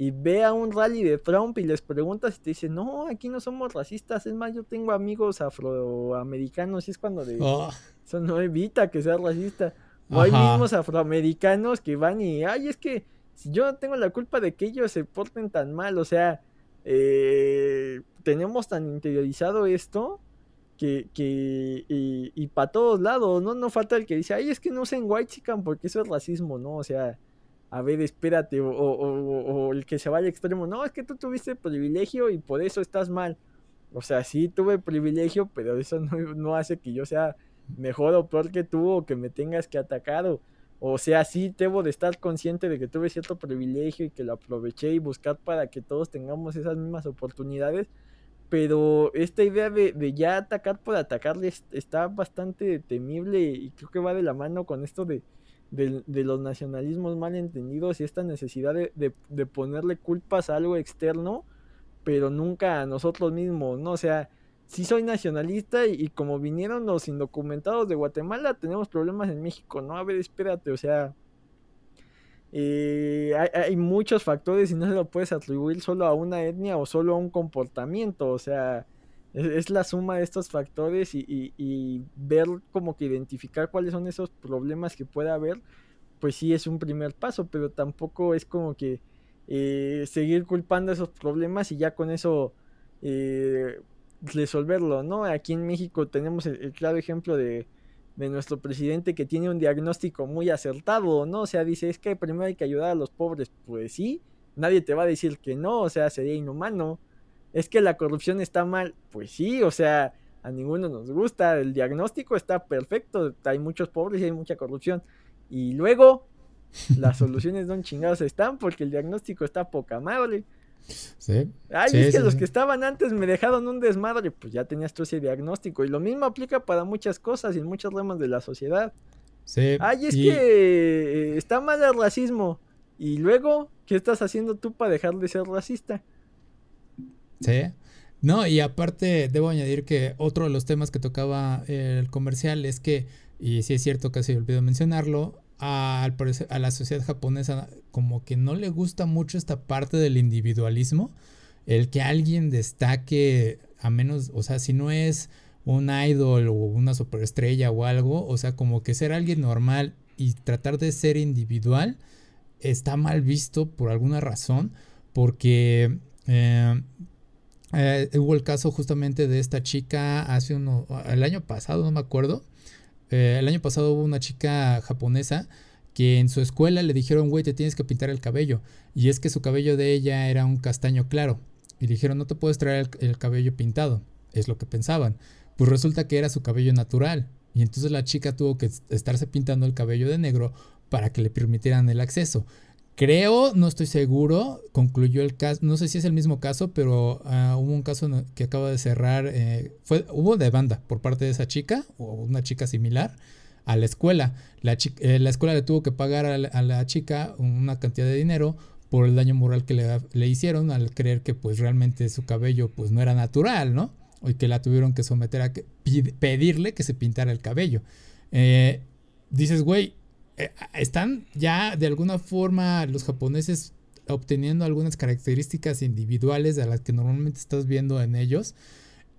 Y ve a un rally de Trump y les preguntas y te dicen, no, aquí no somos racistas. Es más, yo tengo amigos afroamericanos y es cuando de... Oh. Eso no evita que sea racista. O hay mismos afroamericanos que van y, ay, es que si yo no tengo la culpa de que ellos se porten tan mal, o sea, eh, tenemos tan interiorizado esto que, que y, para todos lados, ¿no? No falta el que dice, ay, es que no usen white chicken porque eso es racismo, ¿no? O sea, a ver, espérate, o, o, el que se va al extremo, no, es que tú tuviste privilegio y por eso estás mal. O sea, sí tuve privilegio, pero eso no, no hace que yo sea mejor o peor que tú o que me tengas que atacar o, sea, sí debo de estar consciente de que tuve cierto privilegio y que lo aproveché y buscar para que todos tengamos esas mismas oportunidades. Pero esta idea de, ya atacar por atacarle está bastante temible y creo que va de la mano con esto de, de, los nacionalismos mal entendidos y esta necesidad de, de, ponerle culpas a algo externo, pero nunca a nosotros mismos, ¿no? O sea, sí soy nacionalista y, como vinieron los indocumentados de Guatemala, tenemos problemas en México, ¿no? A ver, espérate, o sea, eh, hay, muchos factores y no se lo puedes atribuir solo a una etnia o solo a un comportamiento, o sea, es, la suma de estos factores y, ver como que identificar cuáles son esos problemas que puede haber, pues sí es un primer paso, pero tampoco es como que eh, seguir culpando esos problemas y ya con eso... Eh, resolverlo, ¿no? Aquí en México tenemos el, claro ejemplo de, nuestro presidente que tiene un diagnóstico muy acertado, ¿no? O sea, dice, es que primero hay que ayudar a los pobres, pues sí, nadie te va a decir que no, o sea, sería inhumano. Es que la corrupción está mal, pues sí, o sea, a ninguno nos gusta, el diagnóstico está perfecto, hay muchos pobres y hay mucha corrupción. Y luego, las soluciones don chingados están porque el diagnóstico está poca madre. Sí. Ay, es que los que estaban antes me dejaron un desmadre, pues ya tenías tú ese diagnóstico. Y lo mismo aplica para muchas cosas y en muchos ramas de la sociedad. Sí. Ay, es que eh, está mal el racismo. Y luego, ¿qué estás haciendo tú para dejar de ser racista? Sí. No, y aparte debo añadir que otro de los temas que tocaba el comercial es que, y sí es cierto, casi olvidé mencionarlo, a, a la sociedad japonesa como que no le gusta mucho esta parte del individualismo, el que alguien destaque, a menos, o sea, si no es un idol o una superestrella o algo, o sea, como que ser alguien normal y tratar de ser individual está mal visto por alguna razón, porque eh, eh, hubo el caso justamente de esta chica hace uno, el año pasado, no me acuerdo, eh, el año pasado hubo una chica japonesa que en su escuela le dijeron, güey, te tienes que pintar el cabello, y es que su cabello de ella era un castaño claro, y dijeron, no te puedes traer el cabello pintado, es lo que pensaban, pues resulta que era su cabello natural, y entonces la chica tuvo que estarse pintando el cabello de negro para que le permitieran el acceso. Creo, no estoy seguro, concluyó el caso, no sé si es el mismo caso, pero ah, hubo un caso que acaba de cerrar, eh, fue, hubo demanda por parte de esa chica o una chica similar a la escuela. La, eh, la escuela le tuvo que pagar a la, chica una cantidad de dinero por el daño moral que le, le, hicieron al creer que pues realmente su cabello pues no era natural, ¿no? y que la tuvieron que someter a pedirle que se pintara el cabello. Eh, dices, güey, están ya de alguna forma los japoneses obteniendo algunas características individuales de las que normalmente estás viendo en ellos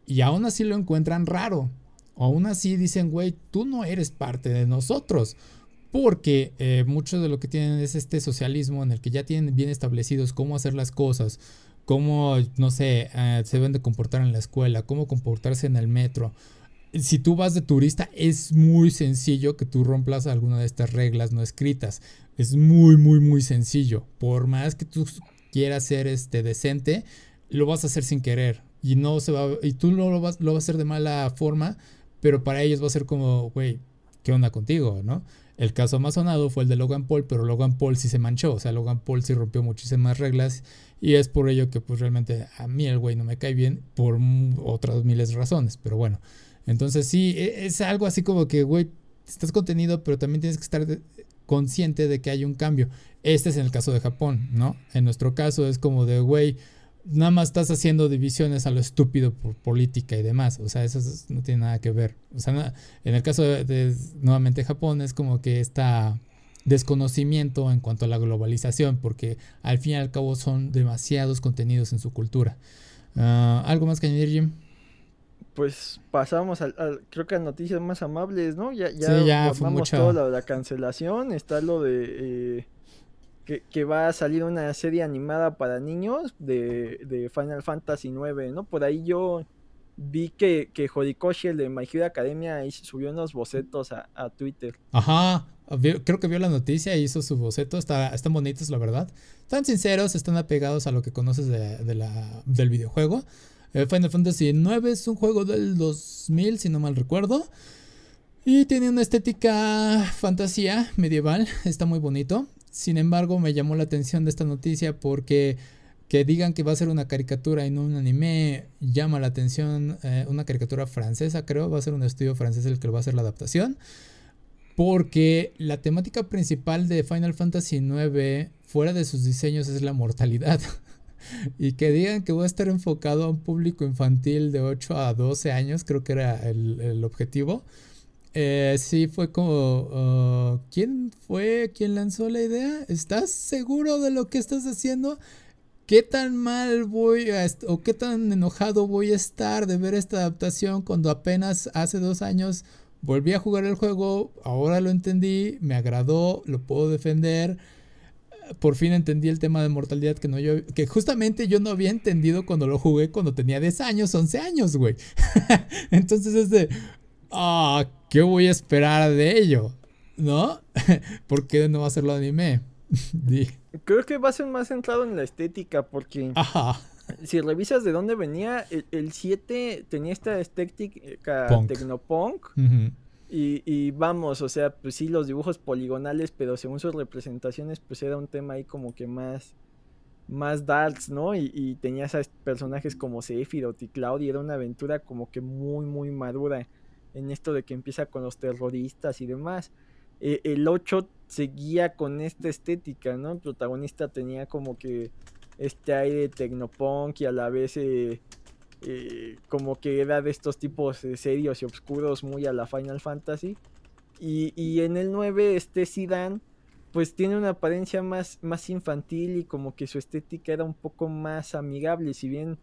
y aún así lo encuentran raro. O aún así dicen, güey, tú no eres parte de nosotros. Porque eh, mucho de lo que tienen es este socialismo en el que ya tienen bien establecidos cómo hacer las cosas, cómo, no sé, eh, se deben de comportar en la escuela, cómo comportarse en el metro. Si tú vas de turista, es muy sencillo que tú romplas alguna de estas reglas no escritas. Es muy, muy, muy sencillo. Por más que tú quieras ser este, decente, lo vas a hacer sin querer. Y no se va, y tú lo vas, lo vas a hacer de mala forma, pero para ellos va a ser como, güey, ¿qué onda contigo? ¿No? El caso más sonado fue el de Logan Paul, pero Logan Paul sí se manchó, o sea, Logan Paul sí rompió muchísimas reglas y es por ello que pues realmente a mí el güey no me cae bien por otras miles de razones, pero bueno. Entonces sí, e, es algo así como que, güey, estás contenido, pero también tienes que estar consciente de que hay un cambio. Este es en el caso de Japón, ¿no? En nuestro caso es como de, güey, nada más estás haciendo divisiones a lo estúpido por política y demás. O sea, eso no tiene nada que ver. O sea, en el caso de, nuevamente Japón es como que está desconocimiento en cuanto a la globalización, porque al fin y al cabo son demasiados contenidos en su cultura. Ah, ¿Algo más que añadir, Jim? Pues pasamos al, creo que a noticias más amables, ¿no? Ya, ya, sí, ya fue mucho... la, cancelación, está lo de... Eh, que, va a salir una serie animada para niños de, Final Fantasy IX, ¿no? Por ahí yo vi que, que Horikoshi, el de My Hero Academia, subió unos bocetos a, Twitter. Ajá, creo que vio la noticia y hizo su boceto, está, están bonitos, la verdad. Están sinceros, están apegados a lo que conoces de, la, del videojuego. Eh, Final Fantasy IX es un juego del 2000, si no mal recuerdo. Y tiene una estética fantasía medieval, está muy bonito. Sin embargo, me llamó la atención de esta noticia porque que digan que va a ser una caricatura y no un anime llama la atención. Eh, una caricatura francesa, creo, va a ser un estudio francés el que va a hacer la adaptación. Porque la temática principal de Final Fantasy IX, fuera de sus diseños, es la mortalidad. y que digan que va a estar enfocado a un público infantil de 8 a 12 años, creo que era el, el objetivo eh, sí, fue como, uh, ¿quién fue quien lanzó la idea? ¿Estás seguro de lo que estás haciendo? ¿Qué tan mal voy a o qué tan enojado voy a estar de ver esta adaptación cuando apenas hace dos años volví a jugar el juego, ahora lo entendí, me agradó, lo puedo defender? Por fin entendí el tema de mortalidad que, no yo, que justamente yo no había entendido cuando lo jugué cuando tenía 10 años, 11 años, güey. Entonces es de, ah, ¿qué voy a esperar de ello? ¿No? ¿Por qué no va a ser lo anime? Creo que va a ser más centrado en la estética porque si revisas de dónde venía, el 7 tenía esta estética tecnopunk. Y, y, vamos, o sea, pues sí, los dibujos poligonales, pero según sus representaciones, pues era un tema ahí como que más, más darks, ¿no? Y, y tenías personajes como Sephiroth y Cloud y era una aventura como que muy, muy madura en esto de que empieza con los terroristas y demás. Eh, el 8 seguía con esta estética, ¿no? El protagonista tenía como que este aire tecnopunk y a la vez eh, eh, como que era de estos tipos serios y oscuros muy a la Final Fantasy. Y, y en el 9 este Zidane pues tiene una apariencia más, más infantil y como que su estética era un poco más amigable. Si bien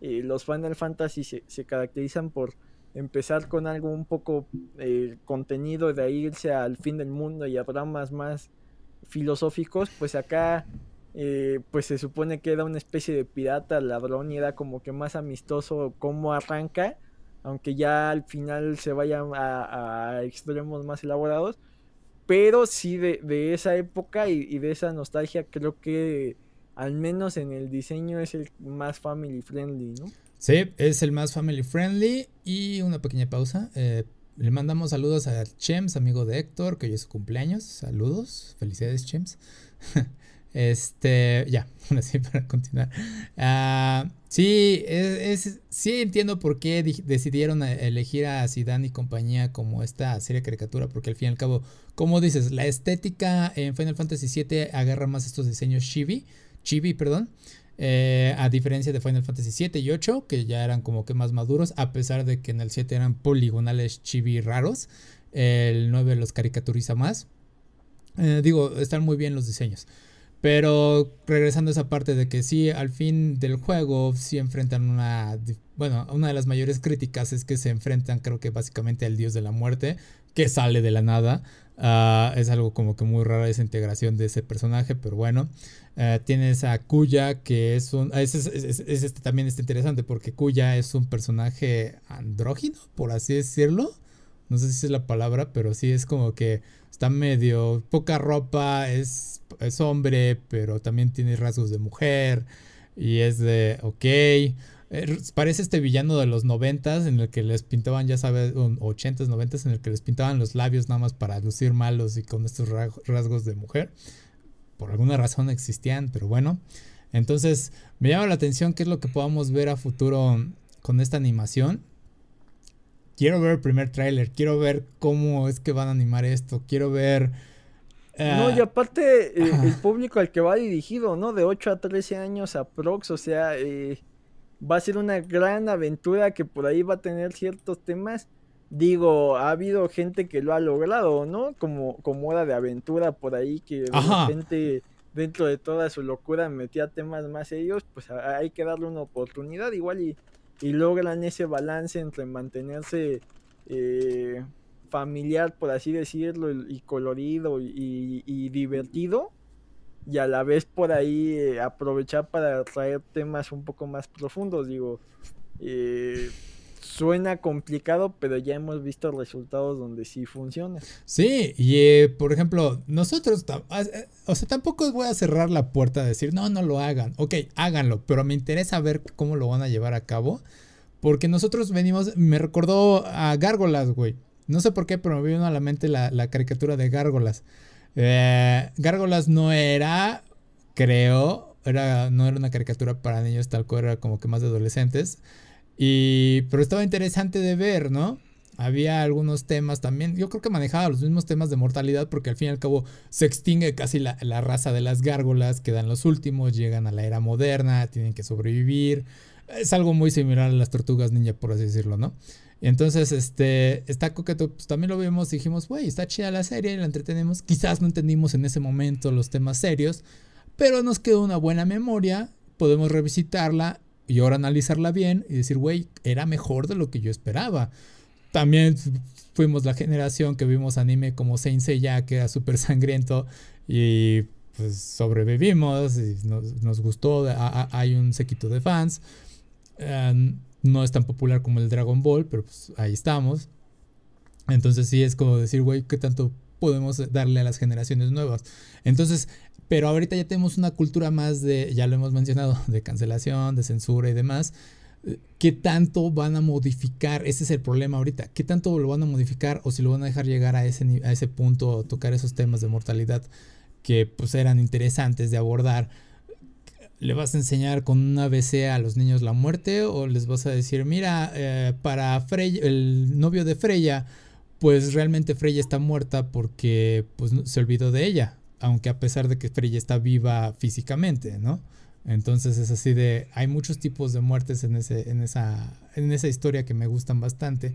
eh, los Final Fantasy se, se, caracterizan por empezar con algo un poco eh, contenido, de irse al fin del mundo y a dramas más filosóficos, pues acá eh, pues se supone que era una especie de pirata, ladrón y era como que más amistoso cómo arranca, aunque ya al final se vaya a, a extremos más elaborados pero sí de, esa época y, de esa nostalgia creo que al menos en el diseño es el más family friendly, ¿no? Sí, es el más family friendly y una pequeña pausa. Eh, le mandamos saludos a Chems, amigo de Héctor, que hoy es su cumpleaños. Saludos, felicidades Chems. Este, ya, así para continuar. Uh, sí, es, sí entiendo por qué decidieron elegir a Zidane y compañía como esta serie caricatura, porque al fin y al cabo, como dices, la estética en Final Fantasy VII agarra más estos diseños chibi, chibi, perdón. Eh, a diferencia de Final Fantasy 7 y 8, que ya eran como que más maduros, a pesar de que en el 7 eran poligonales chibi raros, el 9 los caricaturiza más. Eh, digo, están muy bien los diseños. Pero regresando a esa parte de que sí, al fin del juego, sí enfrentan una... Bueno, una de las mayores críticas es que se enfrentan creo que básicamente al dios de la muerte, que sale de la nada. Uh, es algo como que muy raro esa integración de ese personaje, pero bueno. Uh, tienes a Kuya, que es un... Es, es, es, este, también está interesante porque Kuya es un personaje andrógino, por así decirlo. No sé si es la palabra, pero sí es como que está medio poca ropa, es, es hombre, pero también tiene rasgos de mujer. Y es de, ok. Eh, parece este villano de los noventas en el que les pintaban, ya sabes, ochentas, noventas, en el que les pintaban los labios nada más para lucir malos y con estos rasgos de mujer. Por alguna razón existían, pero bueno. Entonces, me llama la atención qué es lo que podamos ver a futuro con esta animación quiero ver el primer tráiler, quiero ver cómo es que van a animar esto, quiero ver... no, y aparte eh, el público al que va dirigido, ¿no? De 8 a 13 años aprox, o sea, eh, va a ser una gran aventura que por ahí va a tener ciertos temas. Digo, ha habido gente que lo ha logrado, ¿no? Como, como era de aventura por ahí, que gente dentro de toda su locura metía temas más serios, pues hay que darle una oportunidad igual y y logran ese balance entre mantenerse eh, familiar, por así decirlo, y, colorido y, divertido, y a la vez por ahí eh, aprovechar para traer temas un poco más profundos, digo. Eh, suena complicado, pero ya hemos visto resultados donde sí funciona. Sí, y eh, por ejemplo, nosotros, ah, eh, o sea, tampoco voy a cerrar la puerta a decir, no, no lo hagan. Ok, háganlo, pero me interesa ver cómo lo van a llevar a cabo. Porque nosotros venimos, me recordó a Gárgolas, güey. No sé por qué, pero me vino a la mente la, caricatura de Gárgolas. Eh, Gárgolas no era, creo, era, no era una caricatura para niños tal cual, era como que más de adolescentes. Y, pero estaba interesante de ver, ¿no? Había algunos temas también, yo creo que manejaba los mismos temas de mortalidad porque al fin y al cabo se extingue casi la, raza de las gárgolas, quedan los últimos, llegan a la era moderna, tienen que sobrevivir. Es algo muy similar a las tortugas ninja, por así decirlo, ¿no? Entonces, este, está coqueto, pues también lo vimos y dijimos, güey, está chida la serie, la entretenemos. Quizás no entendimos en ese momento los temas serios, pero nos quedó una buena memoria, podemos revisitarla y ahora analizarla bien y decir, güey, era mejor de lo que yo esperaba. También fuimos la generación que vimos anime como Saint Seiya, que era súper sangriento y pues sobrevivimos y nos, gustó. hay un sequito de fans. Em, no es tan popular como el Dragon Ball, pero pues ahí estamos. Entonces sí es como decir, güey, ¿qué tanto podemos darle a las generaciones nuevas? Entonces pero ahorita ya tenemos una cultura más de, ya lo hemos mencionado, de cancelación, de censura y demás. ¿Qué tanto van a modificar? Ese es el problema ahorita. ¿Qué tanto lo van a modificar o si lo van a dejar llegar a ese, a ese punto, tocar esos temas de mortalidad que pues eran interesantes de abordar? ¿Le vas a enseñar con una ABC a los niños la muerte o les vas a decir, mira, eh, para Freya, el novio de Freya, pues realmente Freya está muerta porque pues, se olvidó de ella? aunque a pesar de que Freya está viva físicamente, ¿no? Entonces es así de, hay muchos tipos de muertes en, ese, en, esa, en esa historia que me gustan bastante.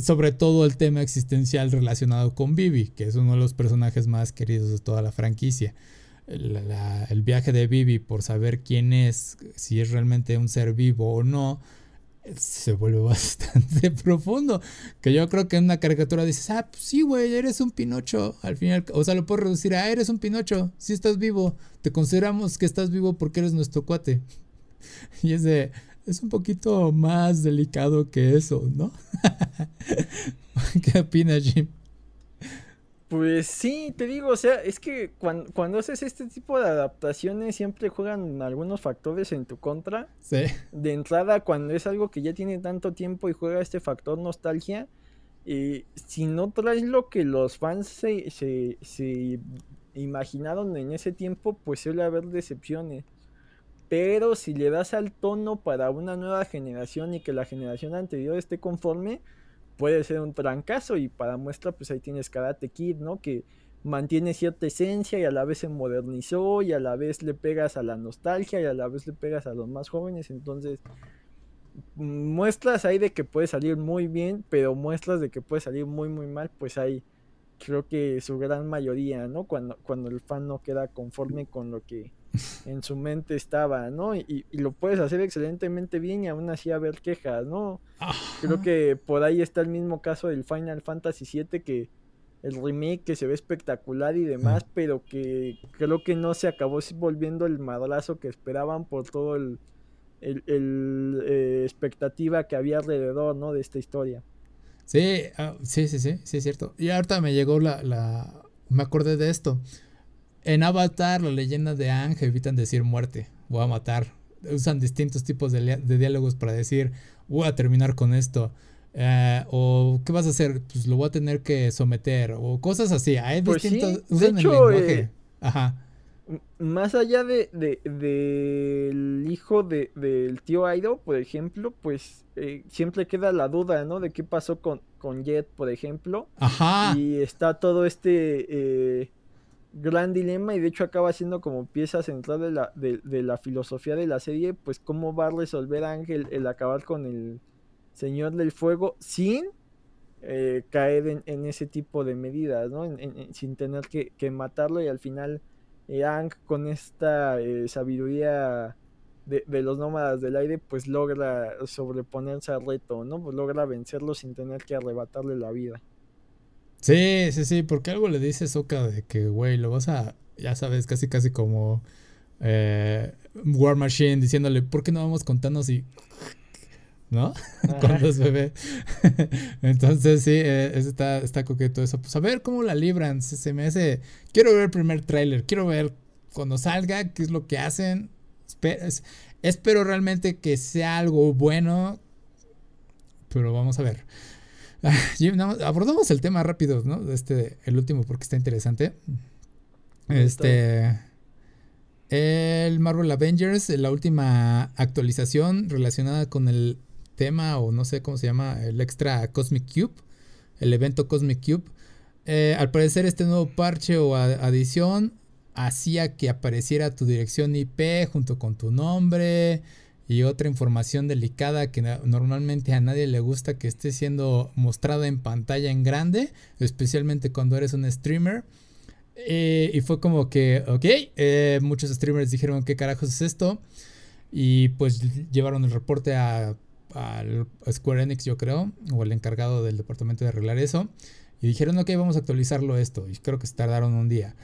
Sobre todo el tema existencial relacionado con Vivi, que es uno de los personajes más queridos de toda la franquicia. el viaje de Vivi por saber quién es, si es realmente un ser vivo o no, se vuelve bastante profundo. Que yo creo que en una caricatura dices, ah, pues sí, güey, eres un Pinocho. Al final, o sea, lo puedo reducir a, eres un Pinocho, si estás vivo. Te consideramos que estás vivo porque eres nuestro cuate. Y es de, es un poquito más delicado que eso, ¿no? ¿Qué opinas, Jim? Pues sí, te digo, o sea, es que cuando, cuando, haces este tipo de adaptaciones siempre juegan algunos factores en tu contra. Sí. De entrada, cuando es algo que ya tiene tanto tiempo y juega este factor nostalgia, eh, si no traes lo que los fans se, se, se imaginaron en ese tiempo, pues suele haber decepciones. Pero si le das al tono para una nueva generación y que la generación anterior esté conforme, puede ser un trancazo y para muestra pues ahí tienes Karate Kid, ¿no? Que mantiene cierta esencia y a la vez se modernizó y a la vez le pegas a la nostalgia y a la vez le pegas a los más jóvenes, entonces muestras ahí de que puede salir muy bien, pero muestras de que puede salir muy muy mal, pues hay creo que su gran mayoría, ¿no? Cuando, cuando el fan no queda conforme con lo que en su mente estaba, ¿no? Y, lo puedes hacer excelentemente bien y aún así haber quejas, ¿no? Creo que por ahí está el mismo caso del Final Fantasy VII que el remake que se ve espectacular y demás, pero que creo que no se acabó volviendo el madrazo que esperaban por todo el, el, eh, expectativa que había alrededor, ¿no? De esta historia. Sí, ah, sí, sí, sí, sí, es cierto. Y ahorita me llegó la, la, me acordé de esto. En Avatar, la leyenda de Ang evitan decir muerte, voy a matar. Usan distintos tipos de, diálogos para decir, voy a terminar con esto. Eh, o qué vas a hacer, pues lo voy a tener que someter. O cosas así. Hay pues distintos. de hecho, eh, Ajá. Más allá de, del hijo del tío Aido, por ejemplo, pues eh, siempre queda la duda, ¿no? De qué pasó con, con Jet, por ejemplo. Ajá. Y está todo este gran dilema y de hecho acaba siendo como pieza central de la, de, la filosofía de la serie, pues cómo va a resolver Ángel el acabar con el Señor del Fuego sin eh, caer en, ese tipo de medidas, ¿no? sin tener que, matarlo y al final eh, con esta eh, sabiduría de, de, los nómadas del aire pues logra sobreponerse al reto, ¿no? Pues logra vencerlo sin tener que arrebatarle la vida. Sí, sí, sí, porque algo le dice Soka de que, güey, lo vas a, ya sabes, casi, casi como eh, War Machine diciéndole, ¿por qué no vamos contando si... ¿No? Cuando es bebé. Entonces, sí, eh, está, está coqueto eso. Pues a ver cómo la libran. Se, me hace... Quiero ver el primer tráiler. Quiero ver cuando salga qué es lo que hacen. espero realmente que sea algo bueno. Pero vamos a ver. abordamos el tema rápido, ¿no? Este, el último porque está interesante. Este. El Marvel Avengers, la última actualización relacionada con el tema, o no sé cómo se llama, el extra Cosmic Cube, el evento Cosmic Cube. Eh, al parecer, este nuevo parche o adición hacía que apareciera tu dirección IP junto con tu nombre, y otra información delicada que normalmente a nadie le gusta que esté siendo mostrada en pantalla en grande, especialmente cuando eres un streamer. Eh, y fue como que, ok, eh, muchos streamers dijeron, ¿qué carajos es esto? Y pues llevaron el reporte a, Square Enix, yo creo, o el encargado del departamento de arreglar eso. Y dijeron, ok, vamos a actualizarlo esto. Y creo que se tardaron un día,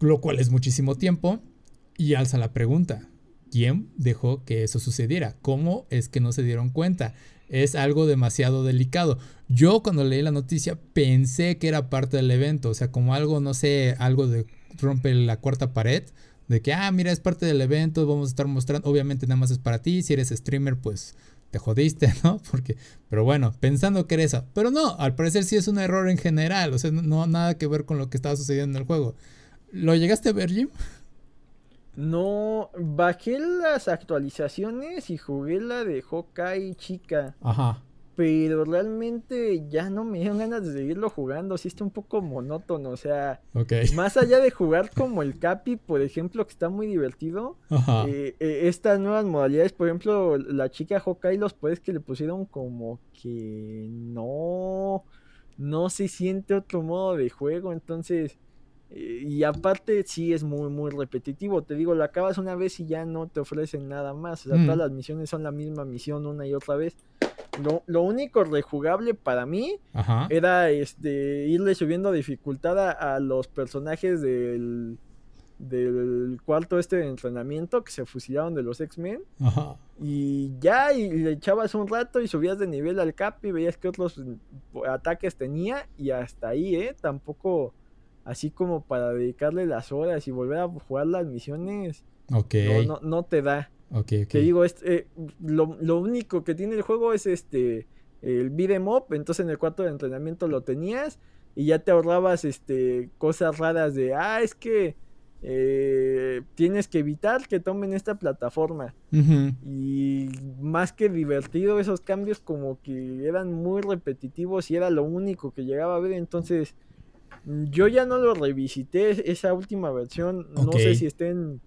lo cual es muchísimo tiempo. Y alza la pregunta, ¿Quién dejó que eso sucediera? ¿Cómo es que no se dieron cuenta? Es algo demasiado delicado. Yo cuando leí la noticia pensé que era parte del evento, o sea, como algo, no sé, algo de rompe la cuarta pared, de que, ah, mira, es parte del evento, vamos a estar mostrando, obviamente nada más es para ti, si eres streamer, pues te jodiste, ¿no? Porque, pero bueno, pensando que era eso, pero no, al parecer sí es un error en general, o sea, no, no nada que ver con lo que estaba sucediendo en el juego. ¿Lo llegaste a ver, Jim? No, bajé las actualizaciones y jugué la de Hawkeye chica. Ajá. pero realmente ya no me dieron ganas de seguirlo jugando, sí está un poco monótono, o sea, más allá de jugar como el Capi, por ejemplo, que está muy divertido, eh, eh, estas nuevas modalidades, por ejemplo, la chica Hawkeye, los puedes que le pusieron como que no, no se siente otro modo de juego, entonces... Eh, y aparte sí es muy muy repetitivo, te digo, lo acabas una vez y ya no te ofrecen nada más, o sea, todas mm. las misiones son la misma misión una y otra vez. Lo, único rejugable para mí era este irle subiendo dificultad a, los personajes del, del cuarto este de entrenamiento que se fusilaron de los X-Men. Y ya, y le echabas un rato y subías de nivel al cap y veías que otros ataques tenía y hasta ahí, ¿eh? Tampoco así como para dedicarle las horas y volver a jugar las misiones. no, no te da. Okay, Que digo, eh, lo, único que tiene el juego es este el beat'em up, entonces en el cuarto de entrenamiento lo tenías y ya te ahorrabas este cosas raras de, ah, es que eh, tienes que evitar que tomen esta plataforma. Y más que divertido, esos cambios como que eran muy repetitivos y era lo único que llegaba a ver, entonces yo ya no lo revisité esa última versión, no sé si estén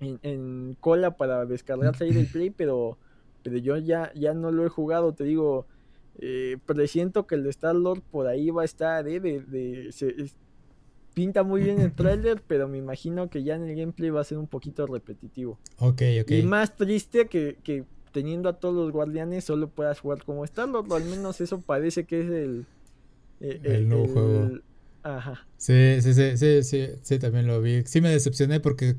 en, cola para descargarse ahí del Play, pero, pero yo ya, ya no lo he jugado, te digo, eh, presiento que el Star Lord por ahí va a estar, eh, de, se, pinta muy bien el trailer, pero me imagino que ya en el gameplay va a ser un poquito repetitivo. Ok, ok. Y más triste que, que teniendo a todos los guardianes solo puedas jugar como Star Lord, o al menos eso parece que es el... Eh, el, nuevo juego. Ajá. Sí, sí, sí, sí, sí, sí, también lo vi. Sí me decepcioné porque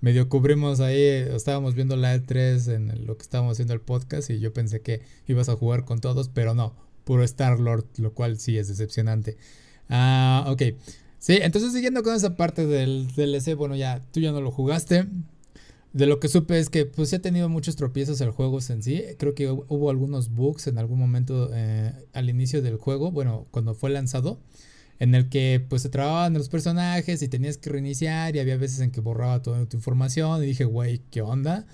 medio cubrimos ahí, estábamos viendo la E3 en lo que estábamos haciendo el podcast y yo pensé que ibas a jugar con todos, pero no, puro Star Lord, lo cual sí es decepcionante. Ah, ok. Sí, entonces siguiendo con esa parte del DLC, bueno, ya tú ya no lo jugaste. De lo que supe es que pues ha tenido muchos tropiezos el juego en sí. Creo que hubo algunos bugs en algún momento eh, al inicio del juego, bueno, cuando fue lanzado en el que pues se trababan los personajes y tenías que reiniciar y había veces en que borraba toda tu información y dije, güey, ¿qué onda?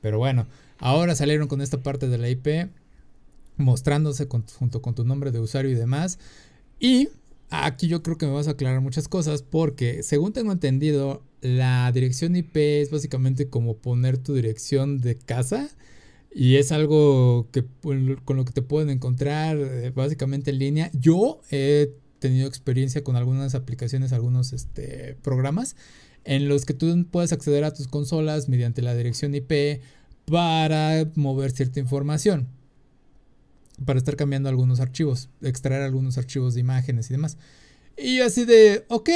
Pero bueno, ahora salieron con esta parte de la IP mostrándose junto con tu nombre de usuario y demás. Y aquí yo creo que me vas a aclarar muchas cosas porque según tengo entendido, la dirección IP es básicamente como poner tu dirección de casa. Y es algo que con lo que te pueden encontrar eh, básicamente en línea. Yo he tenido experiencia con algunas aplicaciones, algunos este, programas en los que tú puedes acceder a tus consolas mediante la dirección IP para mover cierta información, para estar cambiando algunos archivos, extraer algunos archivos de imágenes y demás. Y así de, ok,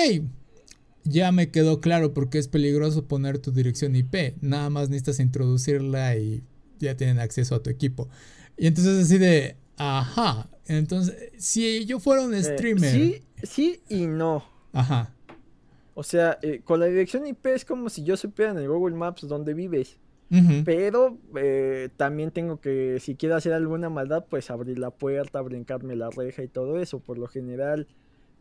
ya me quedó claro por qué es peligroso poner tu dirección IP. Nada más necesitas introducirla y ya tienen acceso a tu equipo. Y entonces así de, Ajá. Entonces, si yo fuera un eh, streamer. sí, sí y no. Ajá. O sea, eh, con la dirección IP es como si yo supiera en el Google Maps dónde vives. Pero eh, también tengo que, si quiero hacer alguna maldad, pues abrir la puerta, brincarme la reja y todo eso. Por lo general,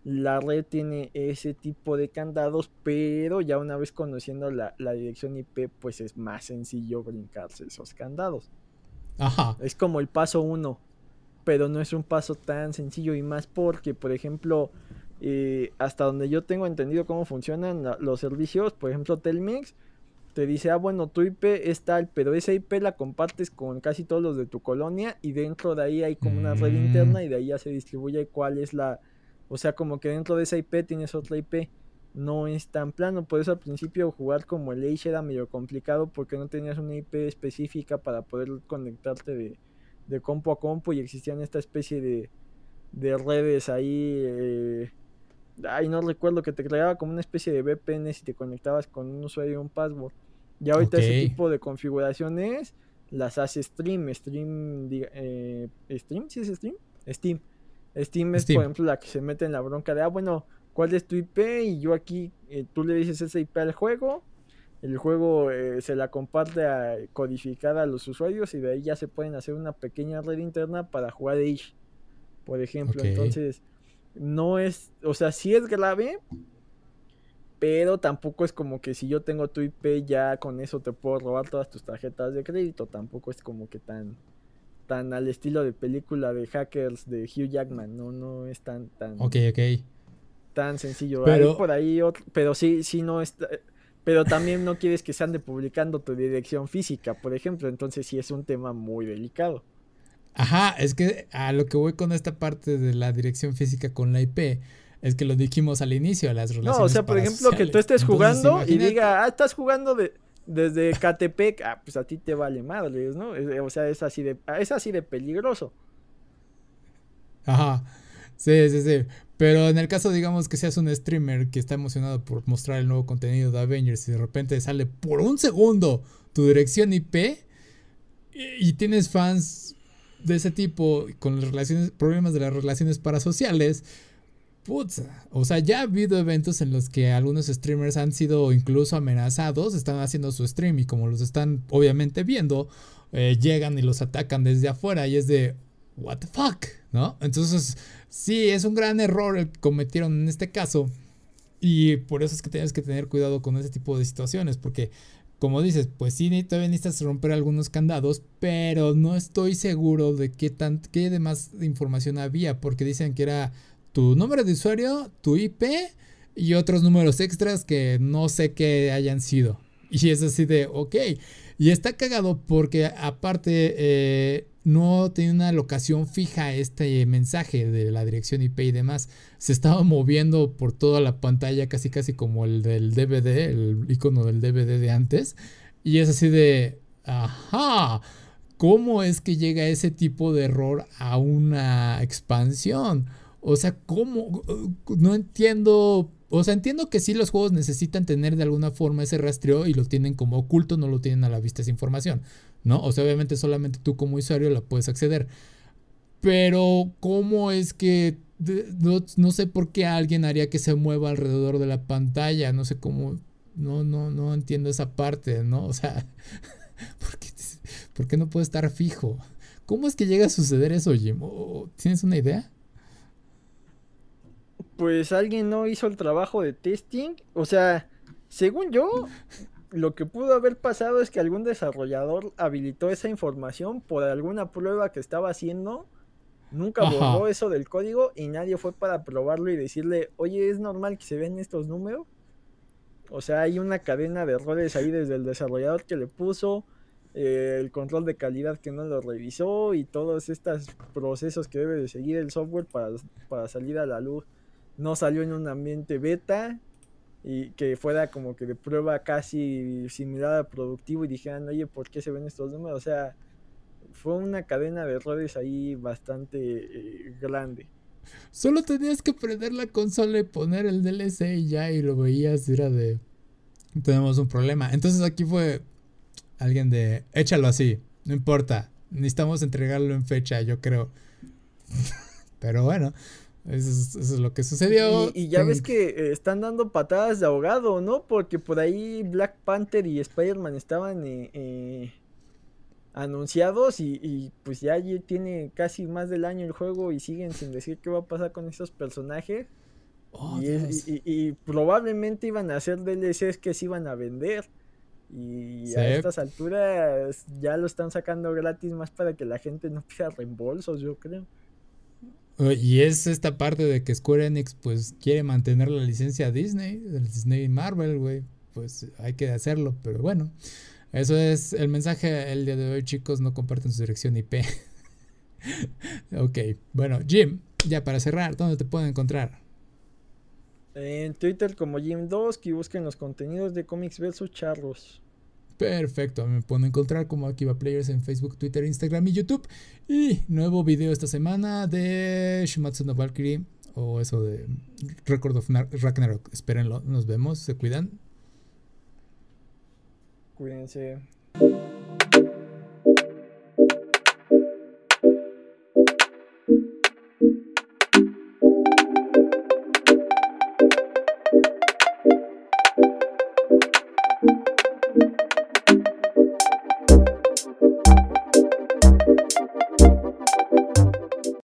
la red tiene ese tipo de candados, pero ya una vez conociendo la, la dirección IP, pues es más sencillo brincarse esos candados. Ajá. Es como el paso uno pero no es un paso tan sencillo y más porque, por ejemplo, eh, hasta donde yo tengo entendido cómo funcionan los servicios, por ejemplo, Telmex te dice, ah, bueno, tu IP es tal, pero esa IP la compartes con casi todos los de tu colonia y dentro de ahí hay como una red interna y de ahí ya se distribuye cuál es la, o sea, como que dentro de esa IP tienes otra IP. No es tan plano, por eso al principio jugar como el Age era medio complicado porque no tenías una IP específica para poder conectarte de, de compo a compo y existían esta especie de, de redes ahí. Eh, ay, no recuerdo que te creaba como una especie de VPN si te conectabas con un usuario y un password. Y ahorita ese tipo de configuraciones las hace Stream. Stream, eh, ¿Stream? ¿Sí es Stream? Steam. Steam es, por ejemplo, la que se mete en la bronca de, ah, bueno, ¿cuál es tu IP? Y yo aquí, eh, tú le dices esa IP al juego el juego eh, se la comparte a, codificada a los usuarios y de ahí ya se pueden hacer una pequeña red interna para jugar Age, por ejemplo. Entonces, no es, o sea, sí es grave, pero tampoco es como que si yo tengo tu IP ya con eso te puedo robar todas tus tarjetas de crédito, tampoco es como que tan tan al estilo de película de hackers de Hugh Jackman, no, no es tan, tan, Ok, ok. tan sencillo. Pero- Hay por ahí otro- pero sí, sí no está, pero también no quieres que se ande publicando tu dirección física, por ejemplo, entonces sí es un tema muy delicado. Ajá, es que a lo que voy con esta parte de la dirección física con la IP es que lo dijimos al inicio, las relaciones No, o sea, por ejemplo, que tú estés jugando Entonces, y diga, ah, estás jugando de, desde Catepec, ah, pues a ti te vale madres, ¿no? O sea, es así de, es así de peligroso. Ajá. Sí, sí, sí. Pero en el caso, digamos, que seas un streamer que está emocionado por mostrar el nuevo contenido de Avengers y de repente sale por un segundo tu dirección IP y, y tienes fans de ese tipo con problemas de las relaciones parasociales. Putza. O sea, ya ha habido eventos en los que algunos streamers han sido incluso amenazados, están haciendo su stream y como los están obviamente viendo, eh, llegan y los atacan desde afuera y es de, what the fuck, ¿no? Entonces, sí, es un gran error el que cometieron en este caso y por eso es que tienes que tener cuidado con ese tipo de situaciones, porque como dices, pues sí, todavía necesitas romper algunos candados, pero no estoy seguro de qué, tan, qué demás información había, porque dicen que era tu número de usuario, tu IP y otros números extras que no sé qué hayan sido. Y es así de, ok. Y está cagado porque aparte eh, no tenía una locación fija este mensaje de la dirección IP y demás. Se estaba moviendo por toda la pantalla casi casi como el del DVD, el icono del DVD de antes. Y es así de, ajá. ¿Cómo es que llega ese tipo de error a una expansión? O sea, ¿cómo? No entiendo. O sea, entiendo que sí los juegos necesitan tener de alguna forma ese rastreo y lo tienen como oculto, no lo tienen a la vista esa información, ¿no? O sea, obviamente solamente tú como usuario la puedes acceder. Pero, ¿cómo es que... No, no sé por qué alguien haría que se mueva alrededor de la pantalla, no sé cómo... No, no, no entiendo esa parte, ¿no? O sea, ¿por qué, por qué no puede estar fijo? ¿Cómo es que llega a suceder eso, Jim? ¿Tienes una idea? Pues alguien no hizo el trabajo de testing. O sea, según yo, lo que pudo haber pasado es que algún desarrollador habilitó esa información por alguna prueba que estaba haciendo. Nunca Ajá. borró eso del código y nadie fue para probarlo y decirle, oye, ¿es normal que se vean estos números? O sea, hay una cadena de errores ahí desde el desarrollador que le puso, eh, el control de calidad que no lo revisó y todos estos procesos que debe de seguir el software para, para salir a la luz. No salió en un ambiente beta y que fuera como que de prueba casi similar al productivo y dijeran, oye, ¿por qué se ven estos números? O sea, fue una cadena de errores ahí bastante eh, grande. Solo tenías que prender la consola y poner el DLC y ya, y lo veías, era de. Tenemos un problema. Entonces aquí fue alguien de. Échalo así, no importa. Necesitamos entregarlo en fecha, yo creo. Pero bueno, eso es, eso es lo que sucedió. Y, y ya ves que eh, están dando patadas de ahogado, ¿no? Porque por ahí Black Panther y Spider-Man estaban eh, eh, anunciados y, y, pues ya tiene casi más del año el juego y siguen sin decir qué va a pasar con esos personajes. Oh, y, es- probablemente iban a hacer DLCs que se iban a vender. Y Sí. a estas alturas ya lo están sacando gratis más para que la gente no pida reembolsos, yo creo. Y es esta parte de que Square Enix pues quiere mantener la licencia Disney, del Disney Marvel, güey. Pues hay que hacerlo, pero bueno. Eso es el mensaje el día de hoy, chicos. No compartan su dirección IP. ok, bueno, Jim, ya para cerrar, ¿dónde te pueden encontrar? En Twitter como Jim2 que busquen los contenidos de Comics vs Charros. Perfecto, me pueden encontrar como Akiva Players en Facebook, Twitter, Instagram y YouTube. Y nuevo video esta semana de Shumatsu no Valkyrie o eso de Record of Nar- Ragnarok. Espérenlo, nos vemos, se cuidan. Cuídense.